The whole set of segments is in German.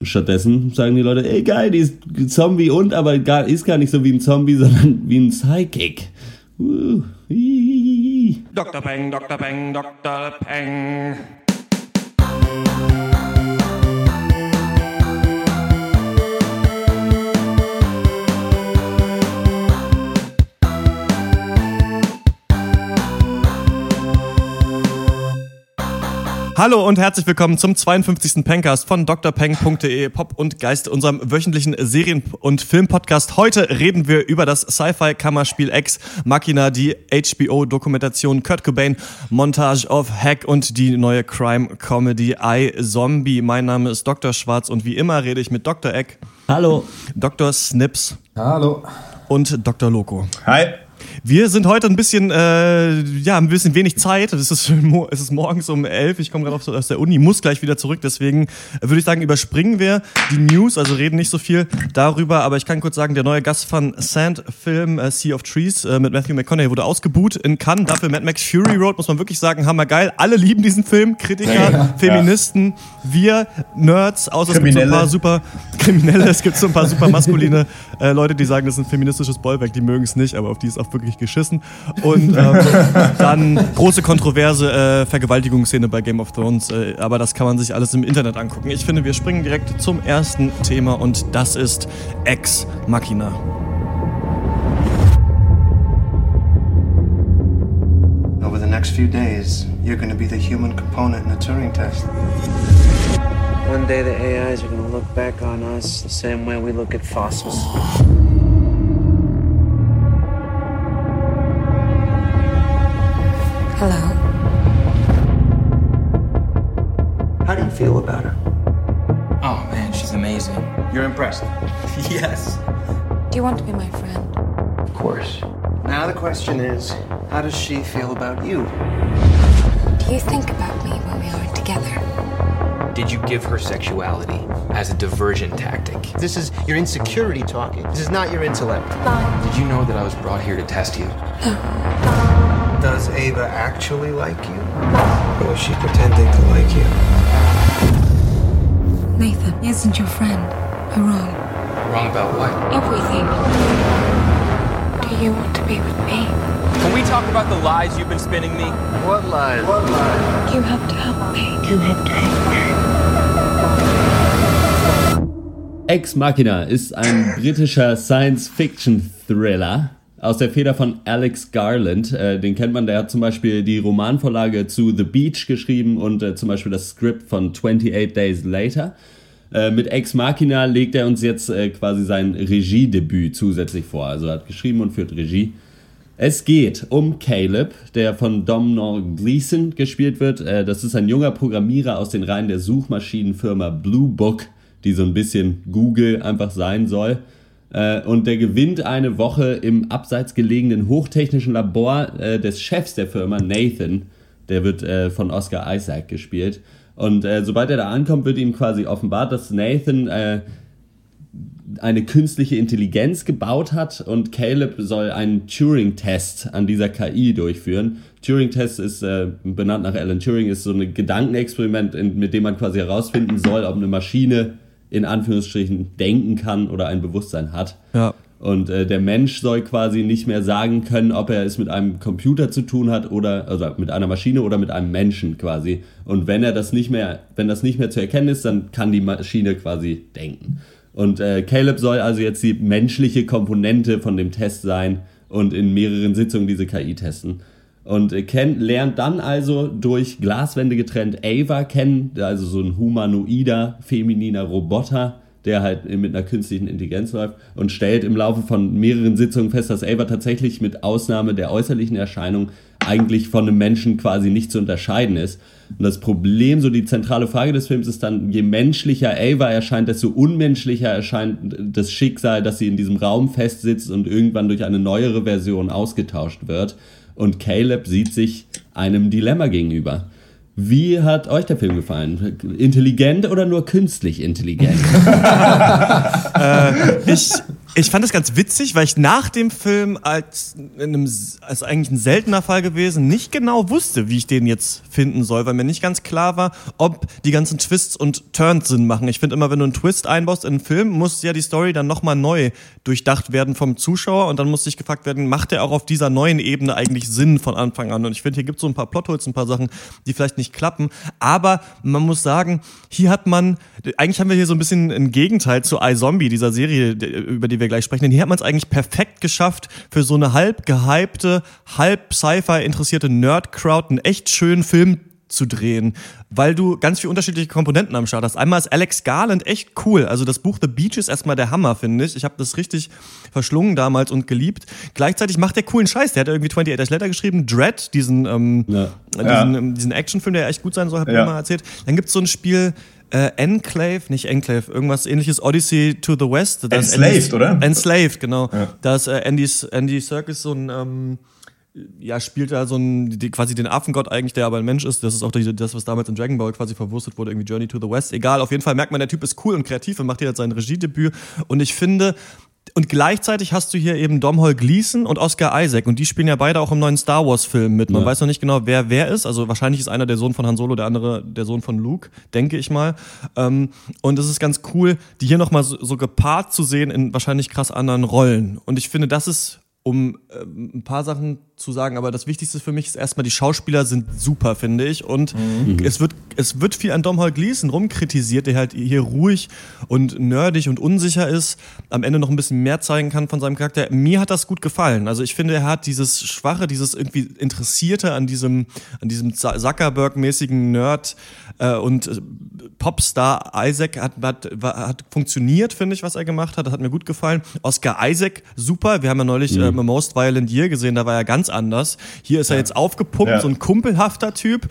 Stattdessen sagen die Leute, ey geil, die ist Zombie und, aber gar, ist gar nicht so wie ein Zombie, sondern wie ein Psychic. Uh, Dr. Peng, Dr. Peng, Dr. Peng. Hallo und herzlich willkommen zum 52. Pencast von drpeng.de Pop und Geist, unserem wöchentlichen Serien- und Filmpodcast. Heute reden wir über das Sci-Fi-Kammerspiel X Machina, die HBO-Dokumentation Kurt Cobain, Montage of Hack und die neue Crime-Comedy I Zombie. Mein Name ist Dr. Schwarz und wie immer rede ich mit Dr. Eck. Hallo. Dr. Snips. Hallo. Und Dr. Loco. Hi. Wir sind heute ein bisschen, äh, ja, ein bisschen wenig Zeit. Es ist, es ist morgens um elf. Ich komme gerade aus der Uni, muss gleich wieder zurück. Deswegen würde ich sagen, überspringen wir die News, also reden nicht so viel darüber. Aber ich kann kurz sagen, der neue Gast von Sand-Film äh, Sea of Trees äh, mit Matthew McConaughey wurde ausgebuht in Cannes. Dafür Mad Max Fury Road, muss man wirklich sagen, hammergeil. Alle lieben diesen Film. Kritiker, ja, Feministen, ja. wir Nerds, außer es gibt so ein paar super Kriminelle, es gibt so ein paar super maskuline äh, Leute, die sagen, das ist ein feministisches Bollwerk. Die mögen es nicht, aber auf die ist auch wirklich geschissen. Und ähm, dann große kontroverse äh, Vergewaltigungsszene bei Game of Thrones. Äh, aber das kann man sich alles im Internet angucken. Ich finde, wir springen direkt zum ersten Thema und das ist Ex Machina. Over the next few days, you're going to be the human component in the Turing test. One day the AIs are going to look back on us the same way we look at fossils. Hello. How do you feel about her? Oh man, she's amazing. You're impressed? yes. Do you want to be my friend? Of course. Now the question is, how does she feel about you? Do you think about me when we aren't together? Did you give her sexuality as a diversion tactic? This is your insecurity talking. This is not your intellect. Did you know that I was brought here to test you? Does Ava actually like you? Or is she pretending to like you? Nathan isn't your friend. I'm wrong. Wrong about what? Everything. Do you want to be with me? Can we talk about the lies you've been spinning me? What lies? What lies? You have to help me. You have to help me. Ex Machina ist ein britischer Science-Fiction-Thriller aus der Feder von Alex Garland. Äh, den kennt man, der hat zum Beispiel die Romanvorlage zu The Beach geschrieben und äh, zum Beispiel das Skript von 28 Days Later. Äh, mit Ex Machina legt er uns jetzt äh, quasi sein Regiedebüt zusätzlich vor. Also er hat geschrieben und führt Regie. Es geht um Caleb, der von Domhnall Gleeson gespielt wird. Äh, das ist ein junger Programmierer aus den Reihen der Suchmaschinenfirma Blue Book, die so ein bisschen Google einfach sein soll. Äh, und der gewinnt eine Woche im abseits gelegenen hochtechnischen Labor äh, des Chefs der Firma, Nathan. Der wird äh, von Oscar Isaac gespielt. Und äh, sobald er da ankommt, wird ihm quasi offenbart, dass Nathan äh, eine künstliche Intelligenz gebaut hat und Caleb soll einen Turing-Test an dieser KI durchführen. Turing-Test ist äh, benannt nach Alan Turing, ist so ein Gedankenexperiment, in, mit dem man quasi herausfinden soll, ob eine Maschine in Anführungsstrichen denken kann oder ein Bewusstsein hat. Ja. Und äh, der Mensch soll quasi nicht mehr sagen können, ob er es mit einem Computer zu tun hat oder also mit einer Maschine oder mit einem Menschen quasi. Und wenn er das nicht mehr, wenn das nicht mehr zu erkennen ist, dann kann die Maschine quasi denken. Und äh, Caleb soll also jetzt die menschliche Komponente von dem Test sein und in mehreren Sitzungen diese KI testen. Und äh, Ken lernt dann also durch Glaswände getrennt Ava kennen, also so ein humanoider, femininer Roboter, der halt mit einer künstlichen Intelligenz läuft und stellt im Laufe von mehreren Sitzungen fest, dass Ava tatsächlich mit Ausnahme der äußerlichen Erscheinung eigentlich von einem Menschen quasi nicht zu unterscheiden ist. Und das Problem, so die zentrale Frage des Films ist dann, je menschlicher Ava erscheint, desto unmenschlicher erscheint das Schicksal, dass sie in diesem Raum festsitzt und irgendwann durch eine neuere Version ausgetauscht wird. Und Caleb sieht sich einem Dilemma gegenüber. Wie hat euch der Film gefallen? Intelligent oder nur künstlich intelligent? äh, ich Ich fand das ganz witzig, weil ich nach dem Film als, in einem, als eigentlich ein seltener Fall gewesen nicht genau wusste, wie ich den jetzt finden soll, weil mir nicht ganz klar war, ob die ganzen Twists und Turns Sinn machen. Ich finde immer, wenn du einen Twist einbaust in einen Film, muss ja die Story dann nochmal neu durchdacht werden vom Zuschauer und dann muss sich gefragt werden, macht der auch auf dieser neuen Ebene eigentlich Sinn von Anfang an? Und ich finde, hier gibt es so ein paar Plotholes, ein paar Sachen, die vielleicht nicht klappen, aber man muss sagen, hier hat man, eigentlich haben wir hier so ein bisschen ein Gegenteil zu iZombie, dieser Serie, über die wir gleich sprechen, denn hier hat man es eigentlich perfekt geschafft, für so eine halb gehypte, halb Sci-Fi interessierte Nerd-Crowd einen echt schönen Film zu drehen, weil du ganz viele unterschiedliche Komponenten am Start hast. Einmal ist Alex Garland echt cool. Also das Buch The Beach ist erstmal der Hammer, finde ich. Ich habe das richtig verschlungen damals und geliebt. Gleichzeitig macht der coolen Scheiß. Der hat irgendwie 28 Days Later geschrieben, Dread, diesen, ähm, Ja. diesen, Ja. ähm, diesen Actionfilm, der echt gut sein soll, hab ich Ja. mal erzählt. Dann gibt's so ein Spiel, äh, Enclave, nicht Enclave, irgendwas ähnliches, Odyssey to the West. Enslaved, Andy- oder? Enslaved, genau. Ja. Da ist äh, Andy, Andy Serkis so ein, ähm, ja, spielt da so ein, die, quasi den Affengott eigentlich, der aber ein Mensch ist. Das ist auch die, das, was damals in Dragon Ball quasi verwurstet wurde, irgendwie Journey to the West. Egal, auf jeden Fall merkt man, der Typ ist cool und kreativ und macht hier jetzt sein Regiedebüt. Und ich finde, und gleichzeitig hast du hier eben Domhnall Gleeson und Oscar Isaac und die spielen ja beide auch im neuen Star Wars Film mit. Man Ja. weiß noch nicht genau, wer wer ist. Also wahrscheinlich ist einer der Sohn von Han Solo, der andere der Sohn von Luke, denke ich mal. Ähm, und es ist ganz cool, die hier nochmal so, so gepaart zu sehen in wahrscheinlich krass anderen Rollen. Und ich finde, das ist um ähm, ein paar Sachen zu sagen, aber das Wichtigste für mich ist erstmal, die Schauspieler sind super, finde ich. Und es, wird, es wird viel an Domhnall Gleeson rumkritisiert, der halt hier ruhig und nerdig und unsicher ist, am Ende noch ein bisschen mehr zeigen kann von seinem Charakter. Mir hat das gut gefallen. Also ich finde, er hat dieses Schwache, dieses irgendwie Interessierte an diesem, an diesem Zuckerberg-mäßigen Nerd äh, und äh, Popstar Isaac hat, hat, hat funktioniert, finde ich, was er gemacht hat. Das hat mir gut gefallen. Oscar Isaac, super. Wir haben ja neulich äh, Most Violent Year gesehen, da war er ganz anders. Hier ist er jetzt aufgepumpt, Ja. so ein kumpelhafter Typ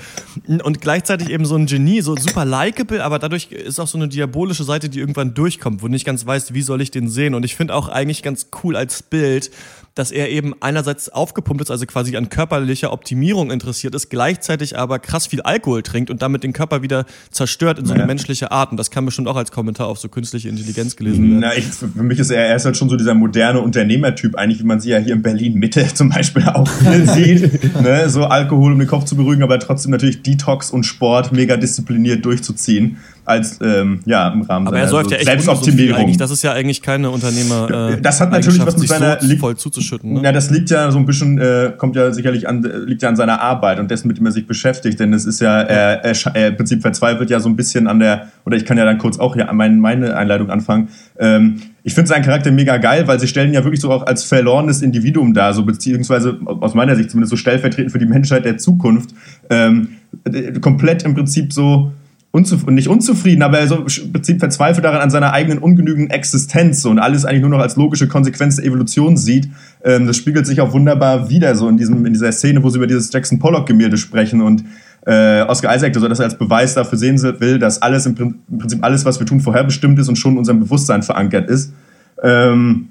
und gleichzeitig eben so ein Genie, so super likable, aber dadurch ist auch so eine diabolische Seite, die irgendwann durchkommt, wo du nicht ganz weißt, wie soll ich den sehen. Und ich finde auch eigentlich ganz cool als Bild, dass er eben einerseits aufgepumpt ist, also quasi an körperlicher Optimierung interessiert ist, gleichzeitig aber krass viel Alkohol trinkt und damit den Körper wieder zerstört in so eine Ja. menschliche Art. Und das kann bestimmt auch als Kommentar auf so künstliche Intelligenz gelesen werden. Na, ich, für mich ist er, er ist halt schon so dieser moderne Unternehmertyp, eigentlich, wie man sie ja hier in Berlin Mitte zum Beispiel auch sieht. ne? So Alkohol, um den Kopf zu beruhigen, aber trotzdem natürlich Detox und Sport mega diszipliniert durchzuziehen. Als, ähm, ja, im Rahmen Aber er säuft so ja echt Selbstoptimierung. eigentlich. Das ist ja eigentlich keine Unternehmer. Äh, Das hat natürlich was mit seiner- so voll zuzuschütten. Ne? Ja, das liegt ja so ein bisschen, äh, kommt ja sicherlich an, liegt ja an seiner Arbeit und dessen, mit dem er sich beschäftigt. Denn es ist ja, er, er, er im Prinzip verzweifelt ja so ein bisschen an der, oder ich kann ja dann kurz auch hier mein, meine Einleitung anfangen. Ähm, ich finde seinen Charakter mega geil, weil sie stellen ihn ja wirklich so auch als verlorenes Individuum dar, so beziehungsweise aus meiner Sicht zumindest so stellvertretend für die Menschheit der Zukunft. Ähm, äh, komplett im Prinzip so unzuf nicht unzufrieden, aber so im Prinzip verzweifelt daran an seiner eigenen ungenügenden Existenz so, und alles eigentlich nur noch als logische Konsequenz der Evolution sieht. Ähm, das spiegelt sich auch wunderbar wieder so in, diesem, in dieser Szene, wo sie über dieses Jackson Pollock-Gemälde sprechen und äh, Oscar Isaac so das als Beweis dafür sehen will, dass alles im Prinzip alles, was wir tun, vorherbestimmt ist und schon in unserem Bewusstsein verankert ist. Ähm,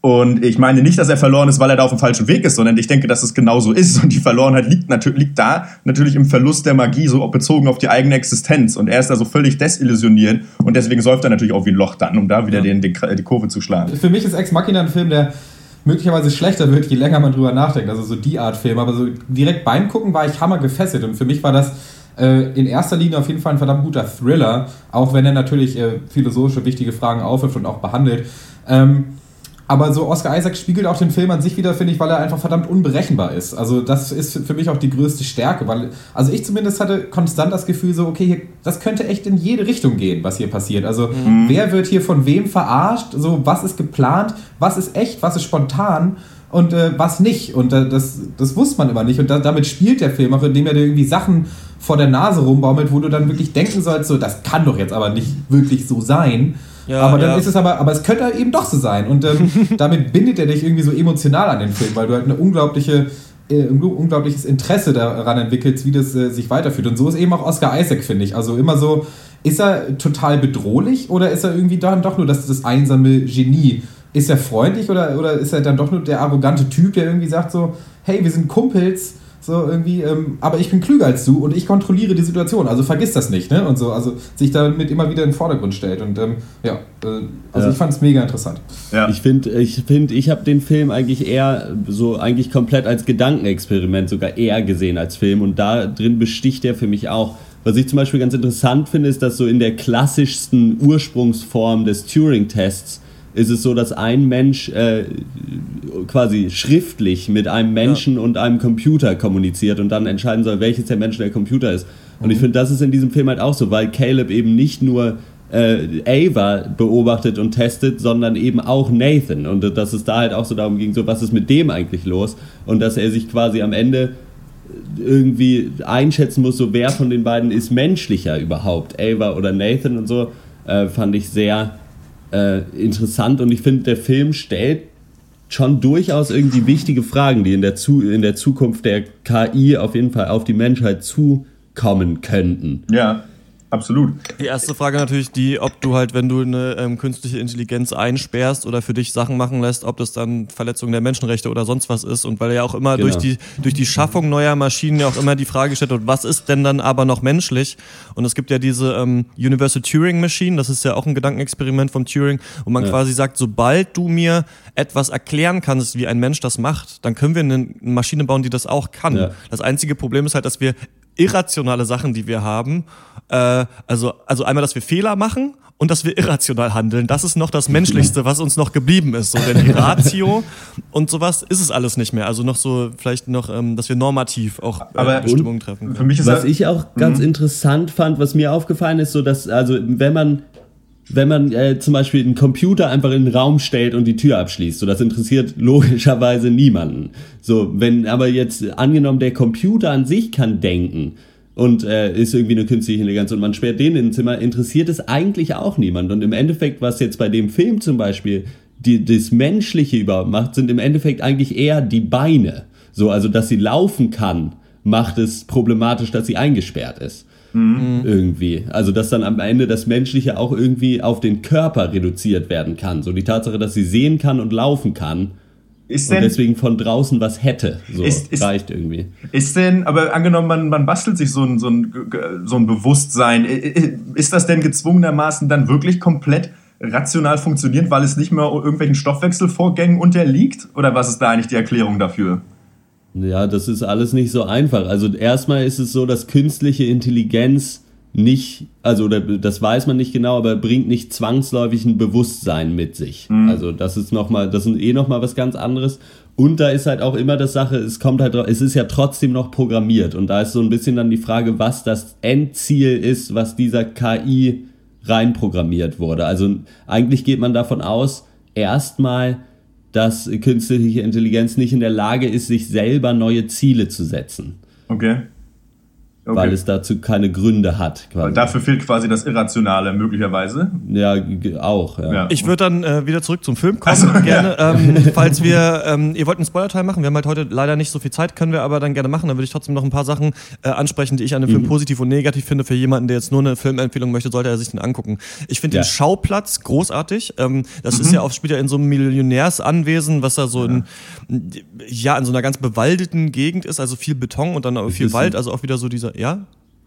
und ich meine nicht, dass er verloren ist, weil er da auf dem falschen Weg ist, sondern ich denke, dass es genauso ist. Und die Verlorenheit liegt, natürlich liegt da natürlich im Verlust der Magie, so bezogen auf die eigene Existenz. Und er ist da so völlig desillusioniert. Und deswegen säuft er natürlich auch wie ein Loch dann, um da wieder den, den, die Kurve zu schlagen. Für mich ist Ex Machina ein Film, der möglicherweise schlechter wird, je länger man drüber nachdenkt. Also so die Art Film. Aber so direkt beim Gucken war ich hammer gefesselt. Und für mich war das äh, in erster Linie auf jeden Fall ein verdammt guter Thriller, auch wenn er natürlich äh, philosophische, wichtige Fragen aufwirft und auch behandelt. Ähm, aber so Oscar Isaac spiegelt auch den Film an sich wieder, finde ich, weil er einfach verdammt unberechenbar ist. Also das ist für mich auch die größte Stärke, weil, also ich zumindest hatte konstant das Gefühl so, okay, hier, das könnte echt in jede Richtung gehen, was hier passiert. Also wer wird hier von wem verarscht, so was ist geplant, was ist echt, was ist spontan und äh, was nicht. Und äh, das, das wusste man immer nicht. Und da, damit spielt der Film auch, indem er dir irgendwie Sachen vor der Nase rumbaumelt, wo du dann wirklich denken sollst, so, das kann doch jetzt aber nicht wirklich so sein. Ja, aber dann ja. ist es aber, aber es könnte eben doch so sein. Und ähm, damit bindet er dich irgendwie so emotional an den Film, weil du halt eine unglaubliche, äh, ein unglaubliches Interesse daran entwickelst, wie das äh, sich weiterführt. Und so ist eben auch Oscar Isaac, finde ich. Also immer so, ist er total bedrohlich oder ist er irgendwie dann doch nur das, das einsame Genie? Ist er freundlich oder, oder ist er dann doch nur der arrogante Typ, der irgendwie sagt so, hey, wir sind Kumpels, So irgendwie, ähm, aber ich bin klüger als du und ich kontrolliere die Situation, also vergiss das nicht, ne? Und so, also sich damit immer wieder in den Vordergrund stellt. Und ähm, ja, äh, also Ja. ich fand es mega interessant. Ja. Ich finde, ich, find, ich habe den Film eigentlich eher so eigentlich komplett als Gedankenexperiment sogar eher gesehen als Film und da drin besticht er für mich auch. Was ich zum Beispiel ganz interessant finde, ist, dass so in der klassischsten Ursprungsform des Turing-Tests ist es so, dass ein Mensch äh, quasi schriftlich mit einem Menschen und einem Computer kommuniziert und dann entscheiden soll, welches der Mensch der Computer ist. Und ich finde, das ist in diesem Film halt auch so, weil Caleb eben nicht nur äh, Ava beobachtet und testet, sondern eben auch Nathan. Und dass es da halt auch so darum ging, so was ist mit dem eigentlich los? Und dass er sich quasi am Ende irgendwie einschätzen muss, so wer von den beiden ist menschlicher überhaupt, Ava oder Nathan und so, äh, fand ich sehr äh, interessant. Und ich finde, der Film stellt schon durchaus irgendwie wichtige Fragen, die in der, Zu in der Zukunft der KI auf jeden Fall auf die Menschheit zukommen könnten. Ja, absolut. Die erste Frage natürlich die, ob du halt, wenn du eine ähm, künstliche Intelligenz einsperrst oder für dich Sachen machen lässt, ob das dann Verletzung der Menschenrechte oder sonst was ist. Und weil ja auch immer Genau. durch, die, durch die Schaffung neuer Maschinen ja auch immer die Frage gestellt wird, was ist denn dann aber noch menschlich? Und es gibt ja diese ähm, Universal Turing Machine, das ist ja auch ein Gedankenexperiment von Turing, wo man Ja. quasi sagt, sobald du mir etwas erklären kannst, wie ein Mensch das macht, dann können wir eine Maschine bauen, die das auch kann. Ja. Das einzige Problem ist halt, dass wir irrationale Sachen, die wir haben, äh, also, also einmal, dass wir Fehler machen und dass wir irrational handeln. Das ist noch das Menschlichste, was uns noch geblieben ist. So, denn die Ratio und sowas ist es alles nicht mehr. Also noch so, vielleicht noch, ähm, dass wir normativ auch äh, Aber- Bestimmungen treffen. Für mich ist Was ich auch ganz interessant fand, was mir aufgefallen ist, so dass, also wenn man, wenn man äh, zum Beispiel einen Computer einfach in den Raum stellt und die Tür abschließt, so das interessiert logischerweise niemanden. So, wenn aber jetzt angenommen, der Computer an sich kann denken und äh, ist irgendwie eine künstliche Intelligenz und man sperrt den in ein Zimmer, interessiert es eigentlich auch niemand. Und im Endeffekt, was jetzt bei dem Film zum Beispiel die, das Menschliche überhaupt macht, sind im Endeffekt eigentlich eher die Beine. So, also dass sie laufen kann, macht es problematisch, dass sie eingesperrt ist. Irgendwie. Also, dass dann am Ende das Menschliche auch irgendwie auf den Körper reduziert werden kann. So die Tatsache, dass sie sehen kann und laufen kann ist und denn, deswegen von draußen was hätte. So Ist- ist- reicht irgendwie. Ist denn, aber angenommen, man, man bastelt sich so ein, so, ein, so ein Bewusstsein, ist das denn gezwungenermaßen dann wirklich komplett rational funktioniert, weil es nicht mehr irgendwelchen Stoffwechselvorgängen unterliegt? Oder was ist da eigentlich die Erklärung dafür? Ja, das ist alles nicht so einfach. Also erstmal ist es so, dass künstliche Intelligenz nicht, also das weiß man nicht genau, aber bringt nicht zwangsläufig ein Bewusstsein mit sich. Also das ist noch mal, das ist eh noch mal was ganz anderes. Und da ist halt auch immer das Sache, es kommt halt, es ist ja trotzdem noch programmiert und da ist so ein bisschen dann die Frage, was das Endziel ist, was dieser KI reinprogrammiert wurde. Also eigentlich geht man davon aus, erstmal, dass künstliche Intelligenz nicht in der Lage ist, sich selber neue Ziele zu setzen, Okay. Okay. weil es dazu keine Gründe hat. Quasi. Dafür fehlt quasi das Irrationale möglicherweise. ja, auch. Ja. Ja. Ich würde dann äh, wieder zurück zum Film kommen. So, gerne, ähm, falls wir, ähm, ihr wollt einen Spoiler-Teil machen, wir haben halt heute leider nicht so viel Zeit, können wir aber dann gerne machen. Dann würde ich trotzdem noch ein paar Sachen äh, ansprechen, die ich an dem Mhm. Film positiv und negativ finde. Für jemanden, der jetzt nur eine Filmempfehlung möchte, sollte er sich den angucken. Ich finde Ja. den Schauplatz großartig. Ähm, das Mhm. ist ja auch, ja in so einem Millionärsanwesen, was da so in, ja, in so einer ganz bewaldeten Gegend ist, also viel Beton und dann aber viel Wald, also auch wieder so dieser, ja?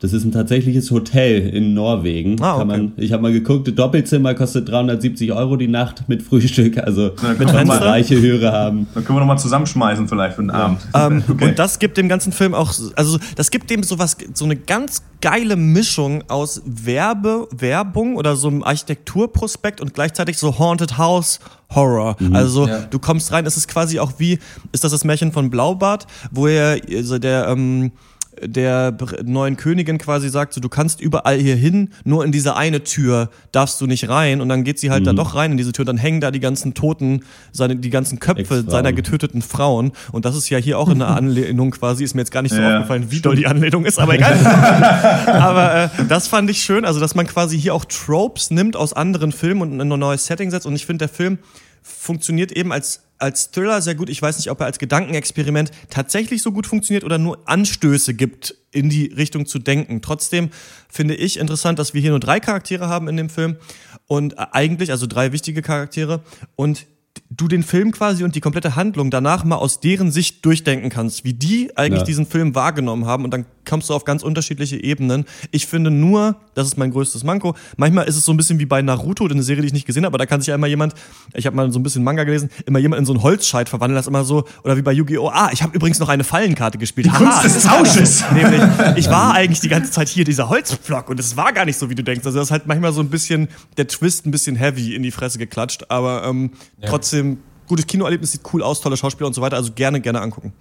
Das ist ein tatsächliches Hotel in Norwegen. Ah, Kann okay. man, ich habe mal geguckt, Doppelzimmer kostet 370 Euro die Nacht mit Frühstück. Also können mit wir wenn mal- reiche Hörer haben. Dann können wir nochmal zusammenschmeißen vielleicht für den Abend. Ähm, Okay. Und das gibt dem ganzen Film auch, also das gibt dem sowas, so eine ganz geile Mischung aus Werbe, Werbung oder so einem Architekturprospekt und gleichzeitig so Haunted House Horror. Also Ja. du kommst rein, es ist quasi auch wie, ist das das Märchen von Blaubart, wo er, also der, ähm, der neuen Königin quasi sagt, so, du kannst überall hier hin, nur in diese eine Tür darfst du nicht rein. Und dann geht sie halt da doch rein in diese Tür, dann hängen da die ganzen Toten, seine, die ganzen Köpfe Ex-Frauen. seiner getöteten Frauen. Und das ist ja hier auch in der Anlehnung quasi, ist mir jetzt gar nicht so Ja, aufgefallen, wie doll die Anlehnung ist, aber egal. aber äh, das fand ich schön, also dass man quasi hier auch Tropes nimmt aus anderen Filmen und in ein neues Setting setzt. Und ich finde, der Film funktioniert eben als, als Thriller sehr gut. Ich weiß nicht, ob er als Gedankenexperiment tatsächlich so gut funktioniert oder nur Anstöße gibt, in die Richtung zu denken. Trotzdem finde ich interessant, dass wir hier nur drei Charaktere haben in dem Film und eigentlich, also drei wichtige Charaktere und du den Film quasi und die komplette Handlung danach mal aus deren Sicht durchdenken kannst, wie die eigentlich Ja. diesen Film wahrgenommen haben und dann kommst du auf ganz unterschiedliche Ebenen. Ich finde nur, das ist mein größtes Manko, manchmal ist es so ein bisschen wie bei Naruto, eine Serie, die ich nicht gesehen habe, aber da kann sich ja immer jemand, ich habe mal so ein bisschen Manga gelesen, immer jemand in so einen Holzscheit verwandeln, das immer so, oder wie bei Yu-Gi-Oh! Ah, ich habe übrigens noch eine Fallenkarte gespielt. Die Kunst des Tausches. Nämlich, ich war eigentlich die ganze Zeit hier, dieser Holzpflock, und es war gar nicht so, wie du denkst. Also das ist halt manchmal so ein bisschen, der Twist ein bisschen heavy in die Fresse geklatscht, aber ähm, trotzdem, gutes Kinoerlebnis, sieht cool aus, tolle Schauspieler und so weiter, also gerne, gerne angucken.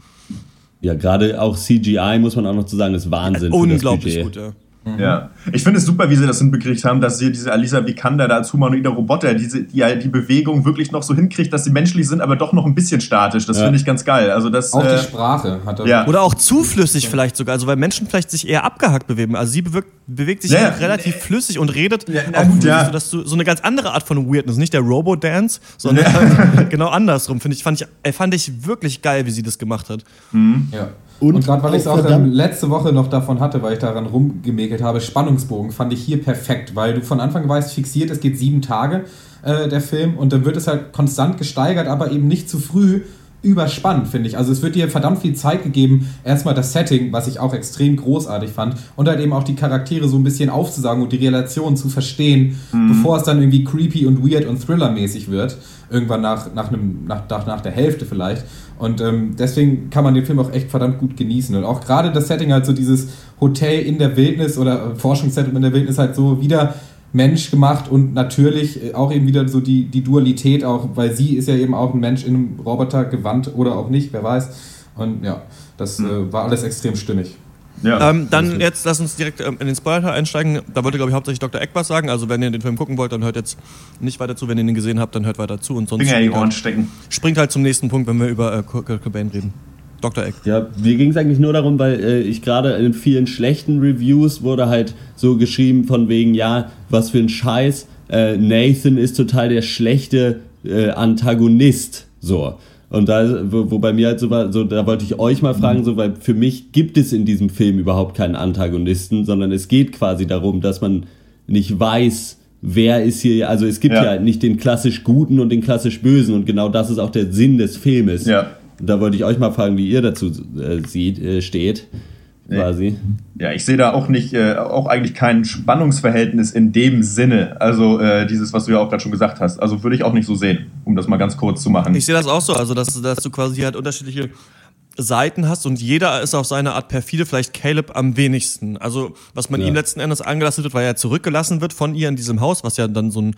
Ja, gerade auch CGI, muss man auch noch zu sagen, ist Wahnsinn. Unglaublich gut, ja. Ja. Ich finde es super, wie sie das hinbekriegt haben, dass sie diese Alisa Vikander da als humanoider Roboter, diese, die ja die Bewegung wirklich noch so hinkriegt, dass sie menschlich sind, aber doch noch ein bisschen statisch. Das Ja. finde ich ganz geil. Also das, Auch äh, die Sprache hat er. ja. Oder auch zuflüssig vielleicht sogar, also weil Menschen vielleicht sich eher abgehackt bewegen. Also sie bewirkt, bewegt sich Ja, ja. relativ flüssig und redet na auch ja. so, dass du so eine ganz andere Art von Weirdness, nicht der Robo-Dance, sondern genau andersrum. Finde ich, fand ich, äh, fand ich wirklich geil, wie sie das gemacht hat. Ja. Und Und, gerade weil ich es auch verdammt- letzte Woche noch davon hatte, weil ich daran rumgemäkelt habe, Spannungsbogen fand ich hier perfekt, weil du von Anfang weißt, fixiert, es geht sieben Tage, äh, der Film, und dann wird es halt konstant gesteigert, aber eben nicht zu früh überspannt, finde ich. Also es wird dir verdammt viel Zeit gegeben, erstmal das Setting, was ich auch extrem großartig fand, und halt eben auch die Charaktere so ein bisschen aufzusagen und die Relation zu verstehen, bevor es dann irgendwie creepy und weird und thrillermäßig wird. Irgendwann nach, nach, einem, nach, nach, nach der Hälfte vielleicht. Und ähm, deswegen kann man den Film auch echt verdammt gut genießen. Und auch gerade das Setting halt so dieses Hotel in der Wildnis oder Forschungszentrum in der Wildnis halt so wieder menschgemacht und natürlich äh, auch eben wieder so die, die Dualität auch, weil sie ist ja eben auch ein Mensch in einem Roboter gewandt oder auch nicht, wer weiß. Und ja, das äh, war alles extrem stimmig. ja. Ähm, dann jetzt lass uns direkt ähm, in den Spoiler einsteigen. Da wollte, glaube ich, hauptsächlich Dr. Eck was sagen. Also wenn ihr den Film gucken wollt, dann hört jetzt nicht weiter zu. Wenn ihr ihn gesehen habt, dann hört weiter zu. Und sonst Finger in die springt Ohren halt, stecken. springt halt zum nächsten Punkt, wenn wir über äh, Kurt Cobain reden. Dr. Eck. Ja, mir ging es eigentlich nur darum, weil äh, ich gerade in vielen schlechten Reviews wurde halt so geschrieben von wegen, ja, was für ein Scheiß, äh, Nathan ist total der schlechte äh, Antagonist, so. Und da, wo, wo bei mir halt so war, so, da wollte ich euch mal fragen, so, weil für mich gibt es in diesem Film überhaupt keinen Antagonisten, sondern es geht quasi darum, dass man nicht weiß, wer ist hier, also es gibt Ja. ja, nicht den klassisch Guten und den klassisch Bösen und genau das ist auch der Sinn des Filmes. Ja. Und Da wollte ich euch mal fragen, wie ihr dazu äh, sieht, äh, steht, quasi. Ja, ich sehe da auch nicht, äh, auch eigentlich kein Spannungsverhältnis in dem Sinne. Also äh, dieses, was du ja auch gerade schon gesagt hast. Also würde ich auch nicht so sehen, um das mal ganz kurz zu machen. Ich sehe das auch so, also dass, dass du quasi halt unterschiedliche Seiten hast und jeder ist auf seine Art perfide, vielleicht Caleb am wenigsten. Also was man Ja. ihm letzten Endes angelassen wird, weil er zurückgelassen wird von ihr in diesem Haus, was ja dann so ein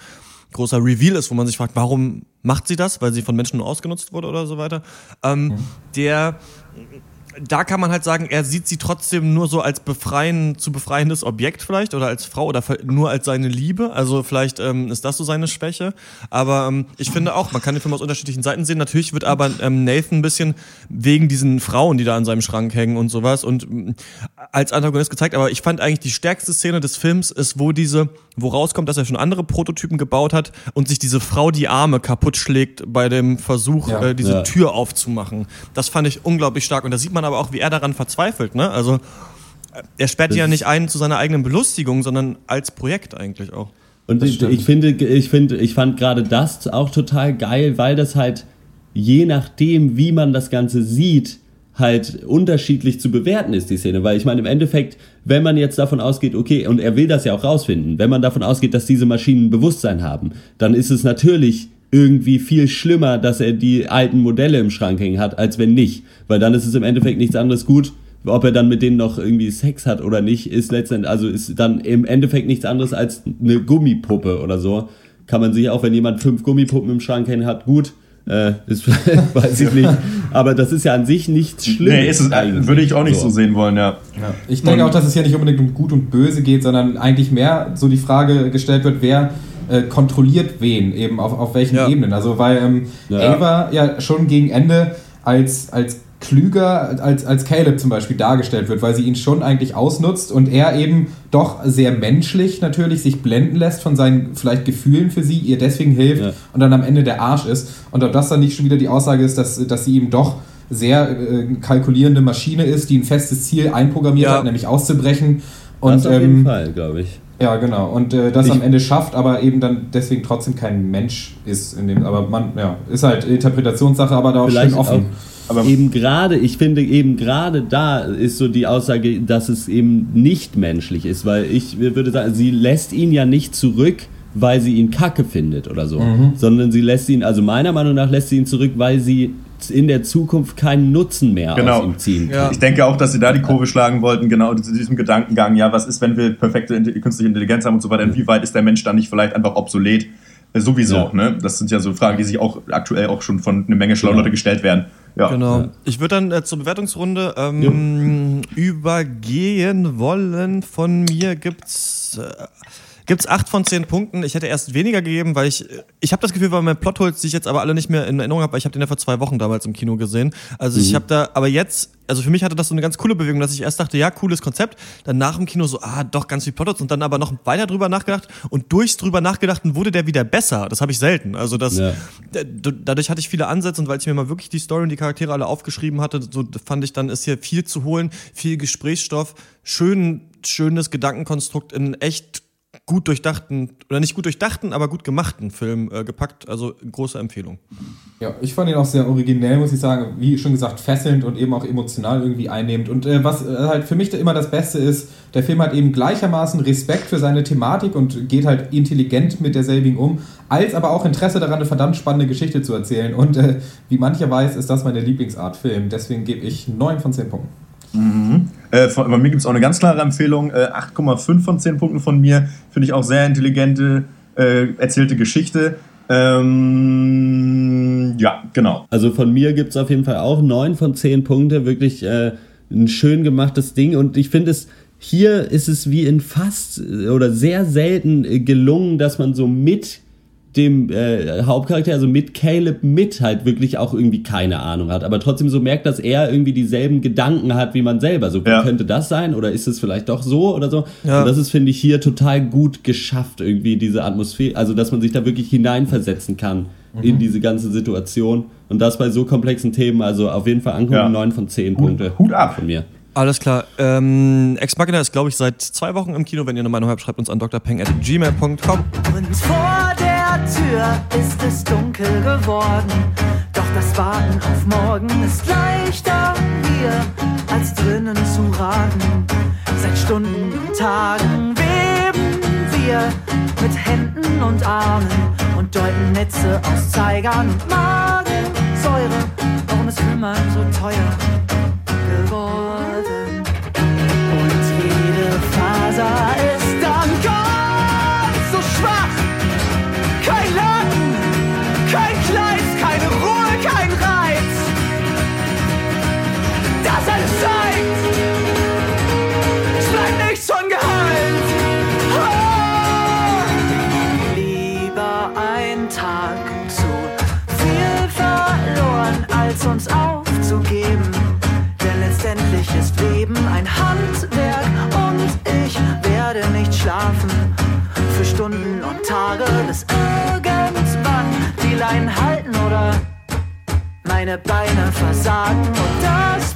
großer Reveal ist, wo man sich fragt, warum macht sie das? Weil sie von Menschen nur ausgenutzt wurde oder so weiter. Ähm, Der da kann man halt sagen, er sieht sie trotzdem nur so als befreien, zu befreiendes Objekt vielleicht oder als Frau oder nur als seine Liebe. Also vielleicht ähm, ist das so seine Schwäche. Aber ähm, ich finde auch, man kann den Film aus unterschiedlichen Seiten sehen. Natürlich wird aber ähm, Nathan ein bisschen wegen diesen Frauen, die da an seinem Schrank hängen und sowas und ähm, als Antagonist gezeigt. Aber ich fand eigentlich die stärkste Szene des Films ist, wo diese, wo rauskommt, dass er schon andere Prototypen gebaut hat und sich diese Frau die Arme kaputt schlägt bei dem Versuch, Ja. äh, diese Ja. Tür aufzumachen. Das fand ich unglaublich stark. Und da sieht man aber auch, wie er daran verzweifelt. Ne? Also äh, er sperrt die ja nicht ein zu seiner eigenen Belustigung, sondern als Projekt eigentlich auch. Und ich, ich finde, ich finde, ich fand gerade das auch total geil, weil das halt je nachdem, wie man das Ganze sieht, halt unterschiedlich zu bewerten ist, die Szene. Weil ich meine, im Endeffekt, wenn man jetzt davon ausgeht, okay, und er will das ja auch rausfinden, wenn man davon ausgeht, dass diese Maschinen Bewusstsein haben, dann ist es natürlich irgendwie viel schlimmer, dass er die alten Modelle im Schrank hängen hat, als wenn nicht. Weil dann ist es im Endeffekt nichts anderes gut. Ob er dann mit denen noch irgendwie Sex hat oder nicht, ist letztendlich, also ist dann im Endeffekt nichts anderes als eine Gummipuppe oder so. Kann man sich auch, wenn jemand fünf Gummipuppen im Schrank hängen hat, gut, äh, ist, weiß ich nicht. Aber das ist ja an sich nichts Schlimmes. nee, ist es, eigentlich. würde ich auch nicht so, sehen wollen, ja. Ich denke auch, dass es hier nicht unbedingt um Gut und Böse geht, sondern eigentlich mehr so die Frage gestellt wird, wer äh, kontrolliert wen, eben auf, auf welchen Ja. Ebenen. Also weil ähm, Ja. Ava ja schon gegen Ende als, als klüger als, als Caleb zum Beispiel dargestellt wird, weil sie ihn schon eigentlich ausnutzt und er eben doch sehr menschlich natürlich sich blenden lässt von seinen vielleicht Gefühlen für sie, ihr deswegen hilft Ja. und dann am Ende der Arsch ist. Und ob das dann nicht schon wieder die Aussage ist, dass, dass sie ihm doch sehr äh, kalkulierende Maschine ist, die ein festes Ziel einprogrammiert Ja. hat, nämlich auszubrechen. Und das auf jeden ähm, Fall, glaube ich. Ja, genau. Und äh, das Ich- am Ende schafft, aber eben dann deswegen trotzdem kein Mensch ist in dem. Aber man, ja, ist halt Interpretationssache, aber da auch schön Vielleicht offen. auch eben gerade, ich finde eben gerade da ist so die Aussage, dass es eben nicht menschlich ist, weil ich würde sagen, sie lässt ihn ja nicht zurück, weil sie ihn kacke findet oder so, Mhm. sondern sie lässt ihn, also meiner Meinung nach lässt sie ihn zurück, weil sie in der Zukunft keinen Nutzen mehr Genau. aus ihm ziehen kann. Ja. Ich denke auch, dass sie da die Kurve schlagen wollten, genau zu diesem Gedankengang, ja, was ist, wenn wir perfekte künstliche Intelligenz haben und so weiter, inwieweit ist der Mensch dann nicht vielleicht einfach obsolet? Äh, Sowieso, Ja. ne? Das sind ja so Fragen, die sich auch aktuell auch schon von einer Menge schlauer Genau. Leute gestellt werden. Ja. Genau. Ich würde dann äh, zur Bewertungsrunde ähm, übergehen wollen. Von mir gibt's äh, gibt's acht von zehn Punkten. Ich hätte erst weniger gegeben, weil ich ich habe das Gefühl, weil mein Plotholes, die ich jetzt aber alle nicht mehr in Erinnerung habe, weil ich habe den ja vor zwei Wochen damals im Kino gesehen. Also ich habe da, aber jetzt, also für mich hatte das so eine ganz coole Bewegung, dass ich erst dachte, ja, cooles Konzept, dann nach dem Kino so, ah, doch ganz viel Plotholes und dann aber noch weiter drüber nachgedacht und durchs drüber nachgedachten wurde der wieder besser. Das habe ich selten. Also das Ja. Dadurch hatte ich viele Ansätze und weil ich mir mal wirklich die Story und die Charaktere alle aufgeschrieben hatte, so fand ich dann ist hier viel zu holen, viel Gesprächsstoff, schön, schönes Gedankenkonstrukt in echt gut durchdachten oder nicht gut durchdachten, aber gut gemachten Film äh, gepackt. Also große Empfehlung. Ja, ich fand ihn auch sehr originell, muss ich sagen. Wie schon gesagt, fesselnd und eben auch emotional irgendwie einnehmend. Und äh, was äh, halt für mich da immer das Beste ist, der Film hat eben gleichermaßen Respekt für seine Thematik und geht halt intelligent mit derselbigen um, als aber auch Interesse daran, eine verdammt spannende Geschichte zu erzählen. Und äh, wie mancher weiß, ist das meine Lieblingsart Film. Deswegen gebe ich 9 von 10 Punkten. Äh, von, bei mir gibt es auch eine ganz klare Empfehlung. Äh, 8,5 von 10 Punkten von mir. Finde ich auch sehr intelligente, äh, erzählte Geschichte. Ähm, ja, genau. Also von mir gibt es auf jeden Fall auch neun von zehn Punkte, wirklich äh, ein schön gemachtes Ding. Und ich finde es, hier ist es wie in fast äh, oder sehr selten äh, gelungen, dass man so mit dem äh, Hauptcharakter, also mit Caleb mit halt wirklich auch irgendwie keine Ahnung hat, aber trotzdem so merkt, dass er irgendwie dieselben Gedanken hat wie man selber. So Ja. könnte das sein oder ist es vielleicht doch so oder so. Ja. Und das ist finde ich hier total gut geschafft irgendwie diese Atmosphäre, also dass man sich da wirklich hineinversetzen kann in diese ganze Situation und das bei so komplexen Themen, also auf jeden Fall angucken, Ja. neun von zehn Punkte Hut ab. von mir. Alles klar. Ähm, Ex Machina ist, glaube ich, seit zwei Wochen im Kino. Wenn ihr eine Meinung habt, schreibt uns an drpeng.gmail.com. Und vor Tür ist es dunkel geworden. Doch das Warten auf morgen ist leichter hier, als drinnen zu raten. Seit Stunden und Tagen weben wir mit Händen und Armen und deuten Netze aus Zeigern und Magensäure. Warum ist Wimmern so teuer geworden? Und jede Faser ist uns aufzugeben. Denn letztendlich ist Leben ein Handwerk und ich werde nicht schlafen für Stunden und Tage, bis irgendwann die Leinen halten oder meine Beine versagen. Und das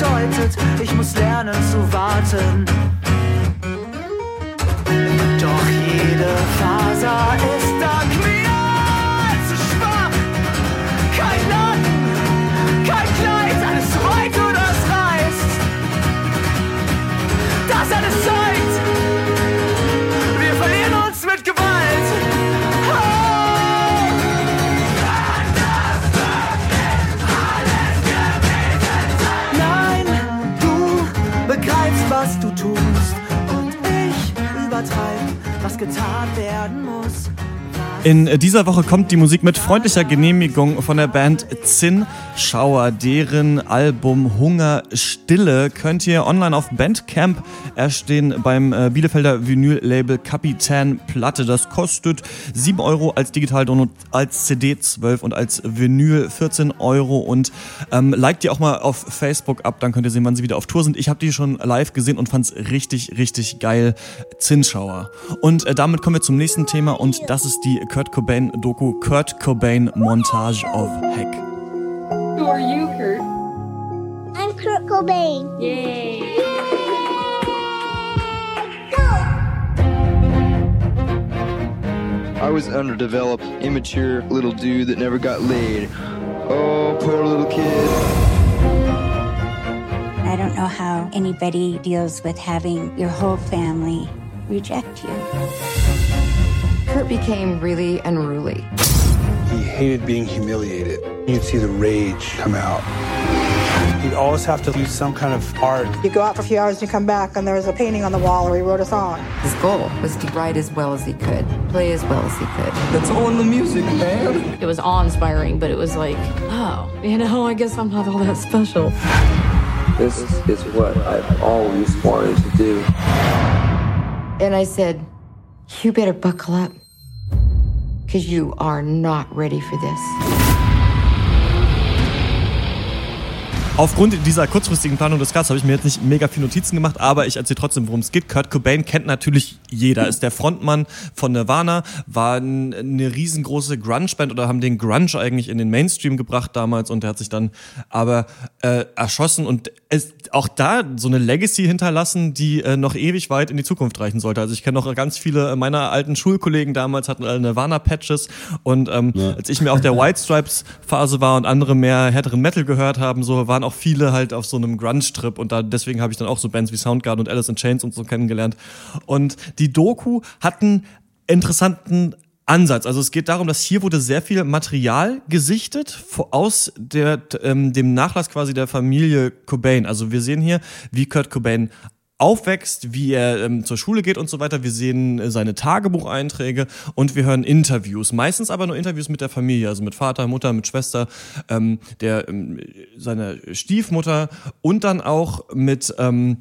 bedeutet, ich muss lernen zu warten. Doch jede Faser ist dank getan werden muss. In dieser Woche kommt die Musik mit freundlicher Genehmigung von der Band Zinn Schauer. Deren Album Hunger Stille könnt ihr online auf Bandcamp erstehen beim äh, Bielefelder Vinyl-Label Kapitän Platte. Das kostet 7 Euro als Digital-Download, als CD 12 und als Vinyl 14 Euro. Und ähm, liked die auch mal auf Facebook ab, dann könnt ihr sehen, wann sie wieder auf Tour sind. Ich habe die schon live gesehen und fand's richtig, richtig geil. Zinnschauer. Und äh, damit kommen wir zum nächsten Thema und das ist die Kurt Cobain Doku Kurt Cobain Montage of Heck. Who are you, Kurt? I'm Kurt Cobain. Yay. I was underdeveloped, immature little dude that never got laid. Oh, poor little kid. I don't know how anybody deals with having your whole family reject you. Kurt became really unruly. He hated being humiliated. You'd see the rage come out. He'd always have to use some kind of art. You go out for a few hours and you come back, and there was a painting on the wall, or he wrote a song. His goal was to write as well as he could, play as well as he could. That's all in the music, man. It was awe-inspiring, but it was like, oh, you know, I guess I'm not all that special. This is what I've always wanted to do. And I said, You better buckle up, because you are not ready for this. Aufgrund dieser kurzfristigen Planung des Casts habe ich mir jetzt nicht mega viel Notizen gemacht, aber ich erzähle trotzdem, worum es geht. Kurt Cobain kennt natürlich jeder, ist der Frontmann von Nirvana, war eine riesengroße Grunge-Band oder haben den Grunge eigentlich in den Mainstream gebracht damals und der hat sich dann aber äh, erschossen und es, auch da so eine Legacy hinterlassen, die äh, noch ewig weit in die Zukunft reichen sollte. Also ich kenne noch ganz viele meiner alten Schulkollegen damals hatten alle Nirvana-Patches und ähm, ja. als ich mir auf der White Stripes-Phase war und andere mehr härteren Metal gehört haben, so waren auch viele halt auf so einem Grunge-Trip und da deswegen habe ich dann auch so Bands wie Soundgarden und Alice in Chains und so kennengelernt. Und die Doku hatten interessanten Ansatz. Also es geht darum, dass hier wurde sehr viel Material gesichtet aus der, ähm, dem Nachlass quasi der Familie Cobain. Also wir sehen hier, wie Kurt Cobain aufwächst, wie er ähm, zur Schule geht und so weiter. Wir sehen äh, seine Tagebucheinträge und wir hören Interviews. Meistens aber nur Interviews mit der Familie, also mit Vater, Mutter, mit Schwester, ähm, der ähm, seiner Stiefmutter und dann auch mit ähm,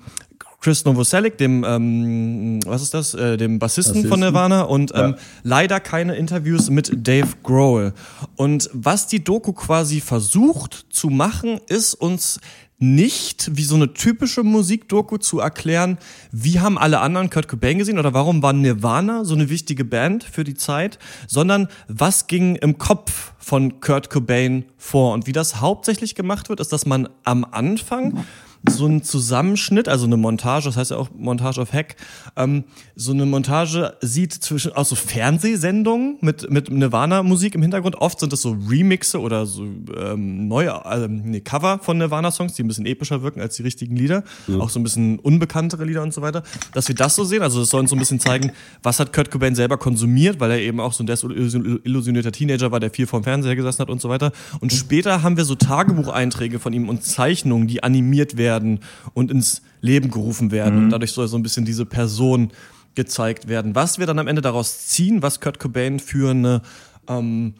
Chris Novoselic, dem, ähm, was ist das, äh, dem Bassisten, Bassisten, von Nirvana und ähm, ja. leider keine Interviews mit Dave Grohl. Und was die Doku quasi versucht zu machen, ist uns nicht wie so eine typische Musikdoku zu erklären, wie haben alle anderen Kurt Cobain gesehen oder warum war Nirvana so eine wichtige Band für die Zeit, sondern was ging im Kopf von Kurt Cobain vor und wie das hauptsächlich gemacht wird, ist, dass man am Anfang so ein Zusammenschnitt, also eine Montage, das heißt ja auch Montage auf Hack, ähm, so eine Montage sieht zwischen auch so Fernsehsendungen mit, mit Nirvana-Musik im Hintergrund. Oft sind das so Remixe oder so ähm, neue ähm, nee, Cover von Nirvana-Songs, die ein bisschen epischer wirken als die richtigen Lieder. Ja. Auch so ein bisschen unbekanntere Lieder und so weiter. Dass wir das so sehen, also das soll uns so ein bisschen zeigen, was hat Kurt Cobain selber konsumiert, weil er eben auch so ein desillusionierter Teenager war, der viel vorm Fernseher gesessen hat und so weiter. Und später haben wir so Tagebucheinträge von ihm und Zeichnungen, die animiert werden werden und ins Leben gerufen werden. Mhm. Und dadurch soll so ein bisschen diese Person gezeigt werden. Was wir dann am Ende daraus ziehen, was Kurt Cobain für eine ähm,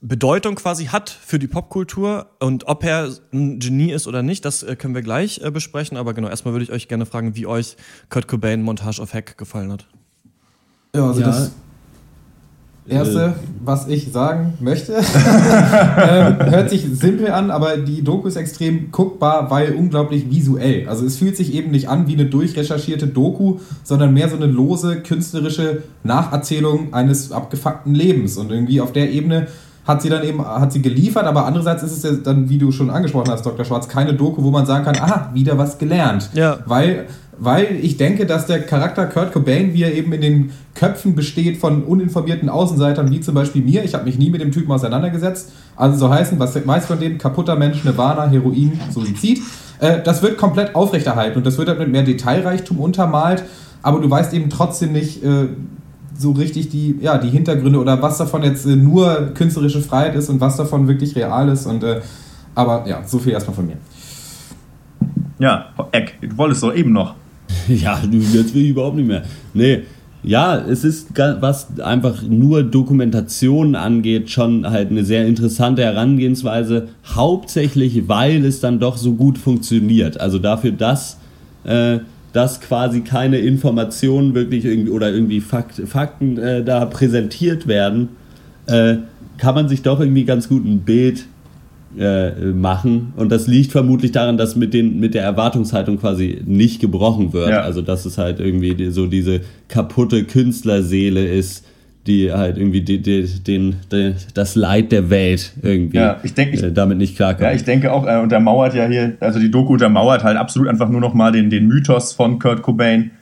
Bedeutung quasi hat für die Popkultur und ob er ein Genie ist oder nicht, das äh, können wir gleich äh, besprechen. Aber genau, erstmal würde ich euch gerne fragen, wie euch Kurt Cobain Montage of Hack gefallen hat. Ja, also ja. das Erste, was ich sagen möchte, ähm, hört sich simpel an, aber die Doku ist extrem guckbar, weil unglaublich visuell. Also es fühlt sich eben nicht an wie eine durchrecherchierte Doku, sondern mehr so eine lose künstlerische Nacherzählung eines abgefuckten Lebens. Und irgendwie auf der Ebene hat sie dann eben hat sie geliefert, aber andererseits ist es ja dann, wie du schon angesprochen hast, Dr. Schwarz, keine Doku, wo man sagen kann, ah, wieder was gelernt. Ja. Weil weil ich denke, dass der Charakter Kurt Cobain, wie er eben in den Köpfen besteht von uninformierten Außenseitern, wie zum Beispiel mir, ich habe mich nie mit dem Typen auseinandergesetzt, also so heißen, was weiß von dem, kaputter Mensch, Nirvana, Heroin, Suizid, äh, das wird komplett aufrechterhalten und das wird dann mit mehr Detailreichtum untermalt, aber du weißt eben trotzdem nicht äh, so richtig die, ja, die Hintergründe oder was davon jetzt äh, nur künstlerische Freiheit ist und was davon wirklich real ist und äh, aber ja, so viel erstmal von mir. Ja, Eck, du wolltest doch eben noch. Ja, jetzt will ich überhaupt nicht mehr. Nee, ja, es ist, was einfach nur Dokumentation angeht, schon halt eine sehr interessante Herangehensweise. Hauptsächlich, weil es dann doch so gut funktioniert. Also dafür, dass, äh, dass quasi keine Informationen wirklich irgendwie oder irgendwie Fakt, Fakten äh, da präsentiert werden, äh, kann man sich doch irgendwie ganz gut ein Bild äh, machen. Und das liegt vermutlich daran, dass mit, den, mit der Erwartungshaltung quasi nicht gebrochen wird. Ja. Also, dass es halt irgendwie so diese kaputte Künstlerseele ist, die halt irgendwie die, die, den, die, das Leid der Welt irgendwie ja, ich denk, ich, äh, damit nicht klarkommt. Ja, ich denke auch, äh, untermauert ja hier, also die Doku untermauert halt absolut einfach nur noch mal den, den Mythos von Kurt Cobain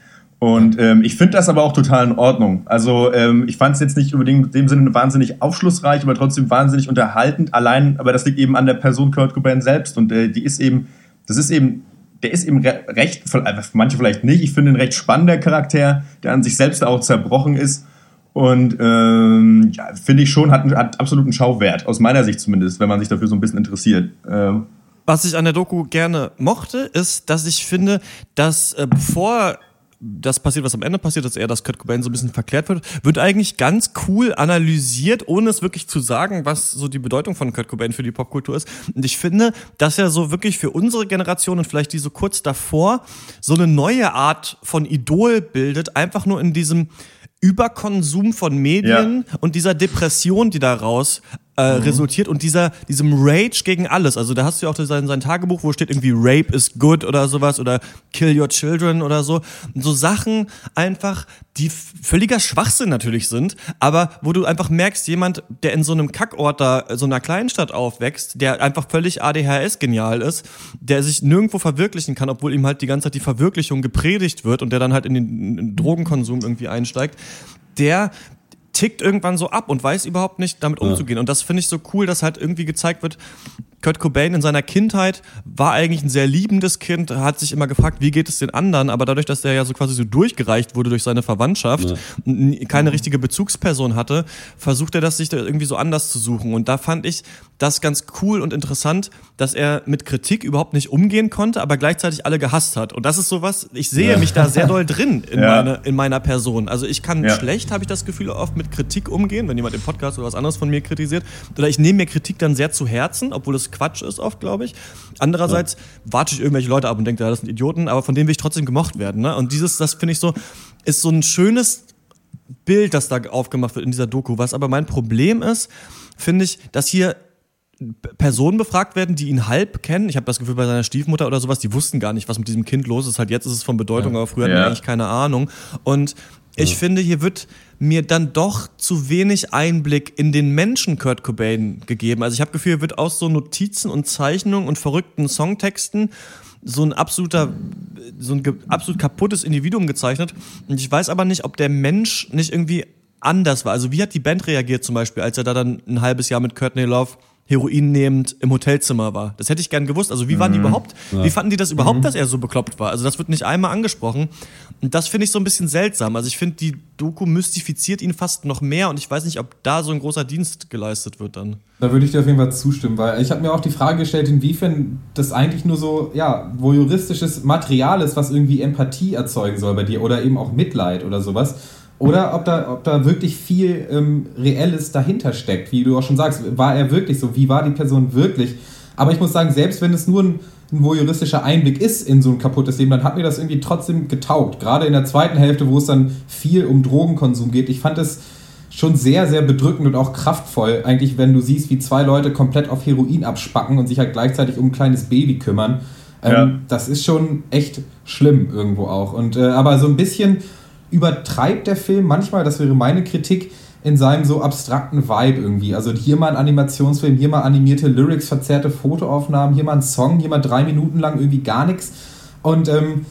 Und ähm, ich finde das aber auch total in Ordnung. Also ähm, ich fand es jetzt nicht unbedingt in dem Sinne wahnsinnig aufschlussreich, aber trotzdem wahnsinnig unterhaltend. Allein, aber das liegt eben an der Person Kurt Cobain selbst. Und äh, die ist eben, das ist eben, der ist eben re recht, für manche vielleicht nicht. Ich finde ein recht spannender Charakter, der an sich selbst auch zerbrochen ist. Und ähm, ja, finde ich schon, hat, hat absoluten Schauwert, aus meiner Sicht zumindest, wenn man sich dafür so ein bisschen interessiert. Ähm, Was ich an der Doku gerne mochte, ist, dass ich finde, dass äh, bevor das passiert, was am Ende passiert, dass er, dass Kurt Cobain so ein bisschen verklärt wird, wird eigentlich ganz cool analysiert, ohne es wirklich zu sagen, was so die Bedeutung von Kurt Cobain für die Popkultur ist. Und ich finde, dass er so wirklich für unsere Generation und vielleicht die so kurz davor so eine neue Art von Idol bildet, einfach nur in diesem Überkonsum von Medien ja. und dieser Depression, die daraus äh, mhm. resultiert und dieser, diesem Rage gegen alles. Also da hast du ja auch sein, sein Tagebuch, wo steht irgendwie Rape is good oder sowas oder Kill your children oder so. So Sachen einfach, die völliger Schwachsinn natürlich sind, aber wo du einfach merkst, jemand, der in so einem Kackort da, so einer Kleinstadt aufwächst, der einfach völlig ADHS genial ist, der sich nirgendwo verwirklichen kann, obwohl ihm halt die ganze Zeit die Verwirklichung gepredigt wird und der dann halt in den Drogenkonsum irgendwie einsteigt, der tickt irgendwann so ab und weiß überhaupt nicht damit umzugehen. Ja. Und das finde ich so cool, dass halt irgendwie gezeigt wird, Kurt Cobain in seiner Kindheit war eigentlich ein sehr liebendes Kind, hat sich immer gefragt, wie geht es den anderen, aber dadurch, dass er ja so quasi so durchgereicht wurde durch seine Verwandtschaft, ja. keine richtige Bezugsperson hatte, versucht er das sich da irgendwie so anders zu suchen. Und da fand ich das ganz cool und interessant, dass er mit Kritik überhaupt nicht umgehen konnte, aber gleichzeitig alle gehasst hat. Und das ist sowas, ich sehe ja. mich da sehr doll drin in, meine, in meiner Person. Also ich kann schlecht, habe ich das Gefühl, oft mit Kritik umgehen, wenn jemand im Podcast oder was anderes von mir kritisiert. Oder ich nehme mir Kritik dann sehr zu Herzen, obwohl es Quatsch ist oft, glaube ich. Andererseits ja. warte ich irgendwelche Leute ab und denke, ja, das sind Idioten, aber von denen will ich trotzdem gemocht werden. Ne? Und dieses, das finde ich so, ist so ein schönes Bild, das da aufgemacht wird in dieser Doku. Was aber mein Problem ist, finde ich, dass hier Personen befragt werden, die ihn halb kennen. Ich habe das Gefühl, bei seiner Stiefmutter oder sowas, die wussten gar nicht, was mit diesem Kind los ist. Halt jetzt ist es von Bedeutung, ja. aber früher ja. hatten wir eigentlich keine Ahnung. Und ich ja. finde, hier wird mir dann doch zu wenig Einblick in den Menschen Kurt Cobain gegeben. Also ich habe Gefühl, hier wird aus so Notizen und Zeichnungen und verrückten Songtexten so ein absoluter, so ein absolut kaputtes Individuum gezeichnet. Und ich weiß aber nicht, ob der Mensch nicht irgendwie anders war. Also wie hat die Band reagiert zum Beispiel, als er da dann ein halbes Jahr mit Courtney Love Heroin nehmend im Hotelzimmer war. Das hätte ich gern gewusst. Also wie waren die mhm. überhaupt, ja. wie fanden die das überhaupt, mhm. dass er so bekloppt war? Also das wird nicht einmal angesprochen. Und das finde ich so ein bisschen seltsam. Also ich finde, die Doku mystifiziert ihn fast noch mehr und ich weiß nicht, ob da so ein großer Dienst geleistet wird dann. Da würde ich dir auf jeden Fall zustimmen, weil ich habe mir auch die Frage gestellt, inwiefern das eigentlich nur so, ja, voyeuristisches Material ist, was irgendwie Empathie erzeugen soll bei dir oder eben auch Mitleid oder sowas oder ob da, ob da wirklich viel ähm, Reelles dahinter steckt. Wie du auch schon sagst, war er wirklich so? Wie war die Person wirklich? Aber ich muss sagen, selbst wenn es nur ein, ein voyeuristischer Einblick ist in so ein kaputtes Leben, dann hat mir das irgendwie trotzdem getaugt. Gerade in der zweiten Hälfte, wo es dann viel um Drogenkonsum geht. Ich fand es schon sehr, sehr bedrückend und auch kraftvoll, eigentlich, wenn du siehst, wie zwei Leute komplett auf Heroin abspacken und sich halt gleichzeitig um ein kleines Baby kümmern. Ähm, ja. Das ist schon echt schlimm irgendwo auch. Und äh, aber so ein bisschen übertreibt der Film manchmal, das wäre meine Kritik, in seinem so abstrakten Vibe irgendwie. Also hier mal ein Animationsfilm, hier mal animierte Lyrics, verzerrte Fotoaufnahmen, hier mal ein Song, hier mal drei Minuten lang irgendwie gar nichts. Und ähm,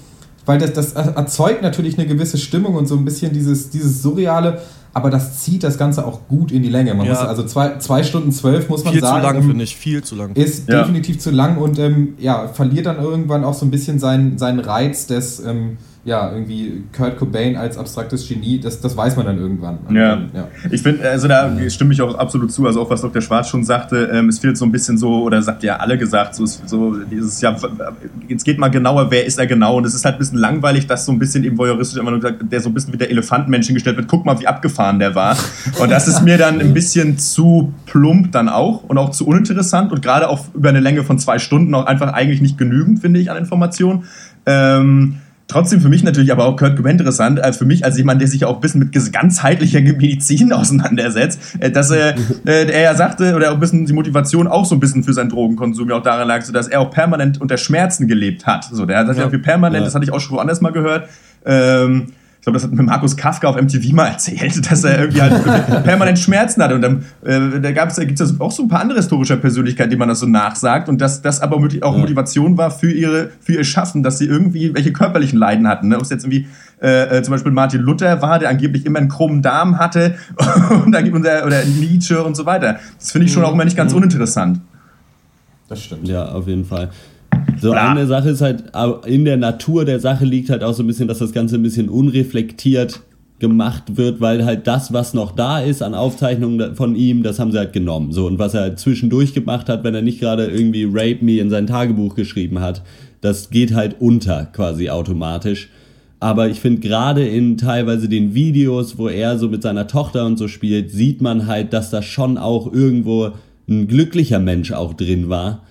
weil das, das erzeugt natürlich eine gewisse Stimmung und so ein bisschen dieses, dieses Surreale, aber das zieht das Ganze auch gut in die Länge. Man ja. muss also zwei, zwei Stunden zwölf muss man viel sagen. Viel zu lang, finde ich, viel zu lang. Ist ja. definitiv zu lang und ähm, ja, verliert dann irgendwann auch so ein bisschen seinen, seinen Reiz des. Ähm, ja, irgendwie Kurt Cobain als abstraktes Genie, das, das weiß man dann irgendwann. Ja. Dann, ja. Ich finde, also da stimme ich auch absolut zu, also auch was Dr. Schwarz schon sagte, ähm, es fehlt so ein bisschen so, oder sagt ja alle gesagt, so, so dieses, ja, jetzt geht mal genauer, wer ist er genau und es ist halt ein bisschen langweilig, dass so ein bisschen eben voyeuristisch immer nur gesagt, der so ein bisschen wie der Elefantenmensch hingestellt wird, guck mal, wie abgefahren der war. Und das ist mir dann ein bisschen zu plump dann auch und auch zu uninteressant und gerade auch über eine Länge von zwei Stunden auch einfach eigentlich nicht genügend, finde ich, an Informationen. Ähm, Trotzdem für mich natürlich aber auch Kurt Cobain interessant, als für mich als jemand, der sich auch ein bisschen mit ganzheitlicher Medizin auseinandersetzt, äh, dass er, äh, er ja sagte, oder auch ein bisschen die Motivation auch so ein bisschen für seinen Drogenkonsum ja auch daran lag, so dass er auch permanent unter Schmerzen gelebt hat. So, der hat das ja, ja permanent, ja. das hatte ich auch schon woanders mal gehört, ähm, ich glaube, das hat mir Markus Kafka auf MTV mal erzählt, dass er irgendwie halt permanent Schmerzen hatte. Und dann äh, da gab's, da gibt es auch so ein paar andere historische Persönlichkeiten, die man das so nachsagt. Und dass das aber auch Motivation war für, ihre, für ihr Schaffen, dass sie irgendwie welche körperlichen Leiden hatten. Ne? Ob es jetzt irgendwie äh, äh, zum Beispiel Martin Luther war, der angeblich immer einen krummen Darm hatte und da gibt unser, oder Nietzsche und so weiter. Das finde ich schon auch immer nicht ganz uninteressant. Das stimmt. Ja, auf jeden Fall. So eine Sache ist halt, in der Natur der Sache liegt halt auch so ein bisschen, dass das Ganze ein bisschen unreflektiert gemacht wird, weil halt das, was noch da ist an Aufzeichnungen von ihm, das haben sie halt genommen. So, und was er halt zwischendurch gemacht hat, wenn er nicht gerade irgendwie Rape Me in sein Tagebuch geschrieben hat, das geht halt unter quasi automatisch. Aber ich finde gerade in teilweise den Videos, wo er so mit seiner Tochter und so spielt, sieht man halt, dass da schon auch irgendwo ein glücklicher Mensch auch drin war.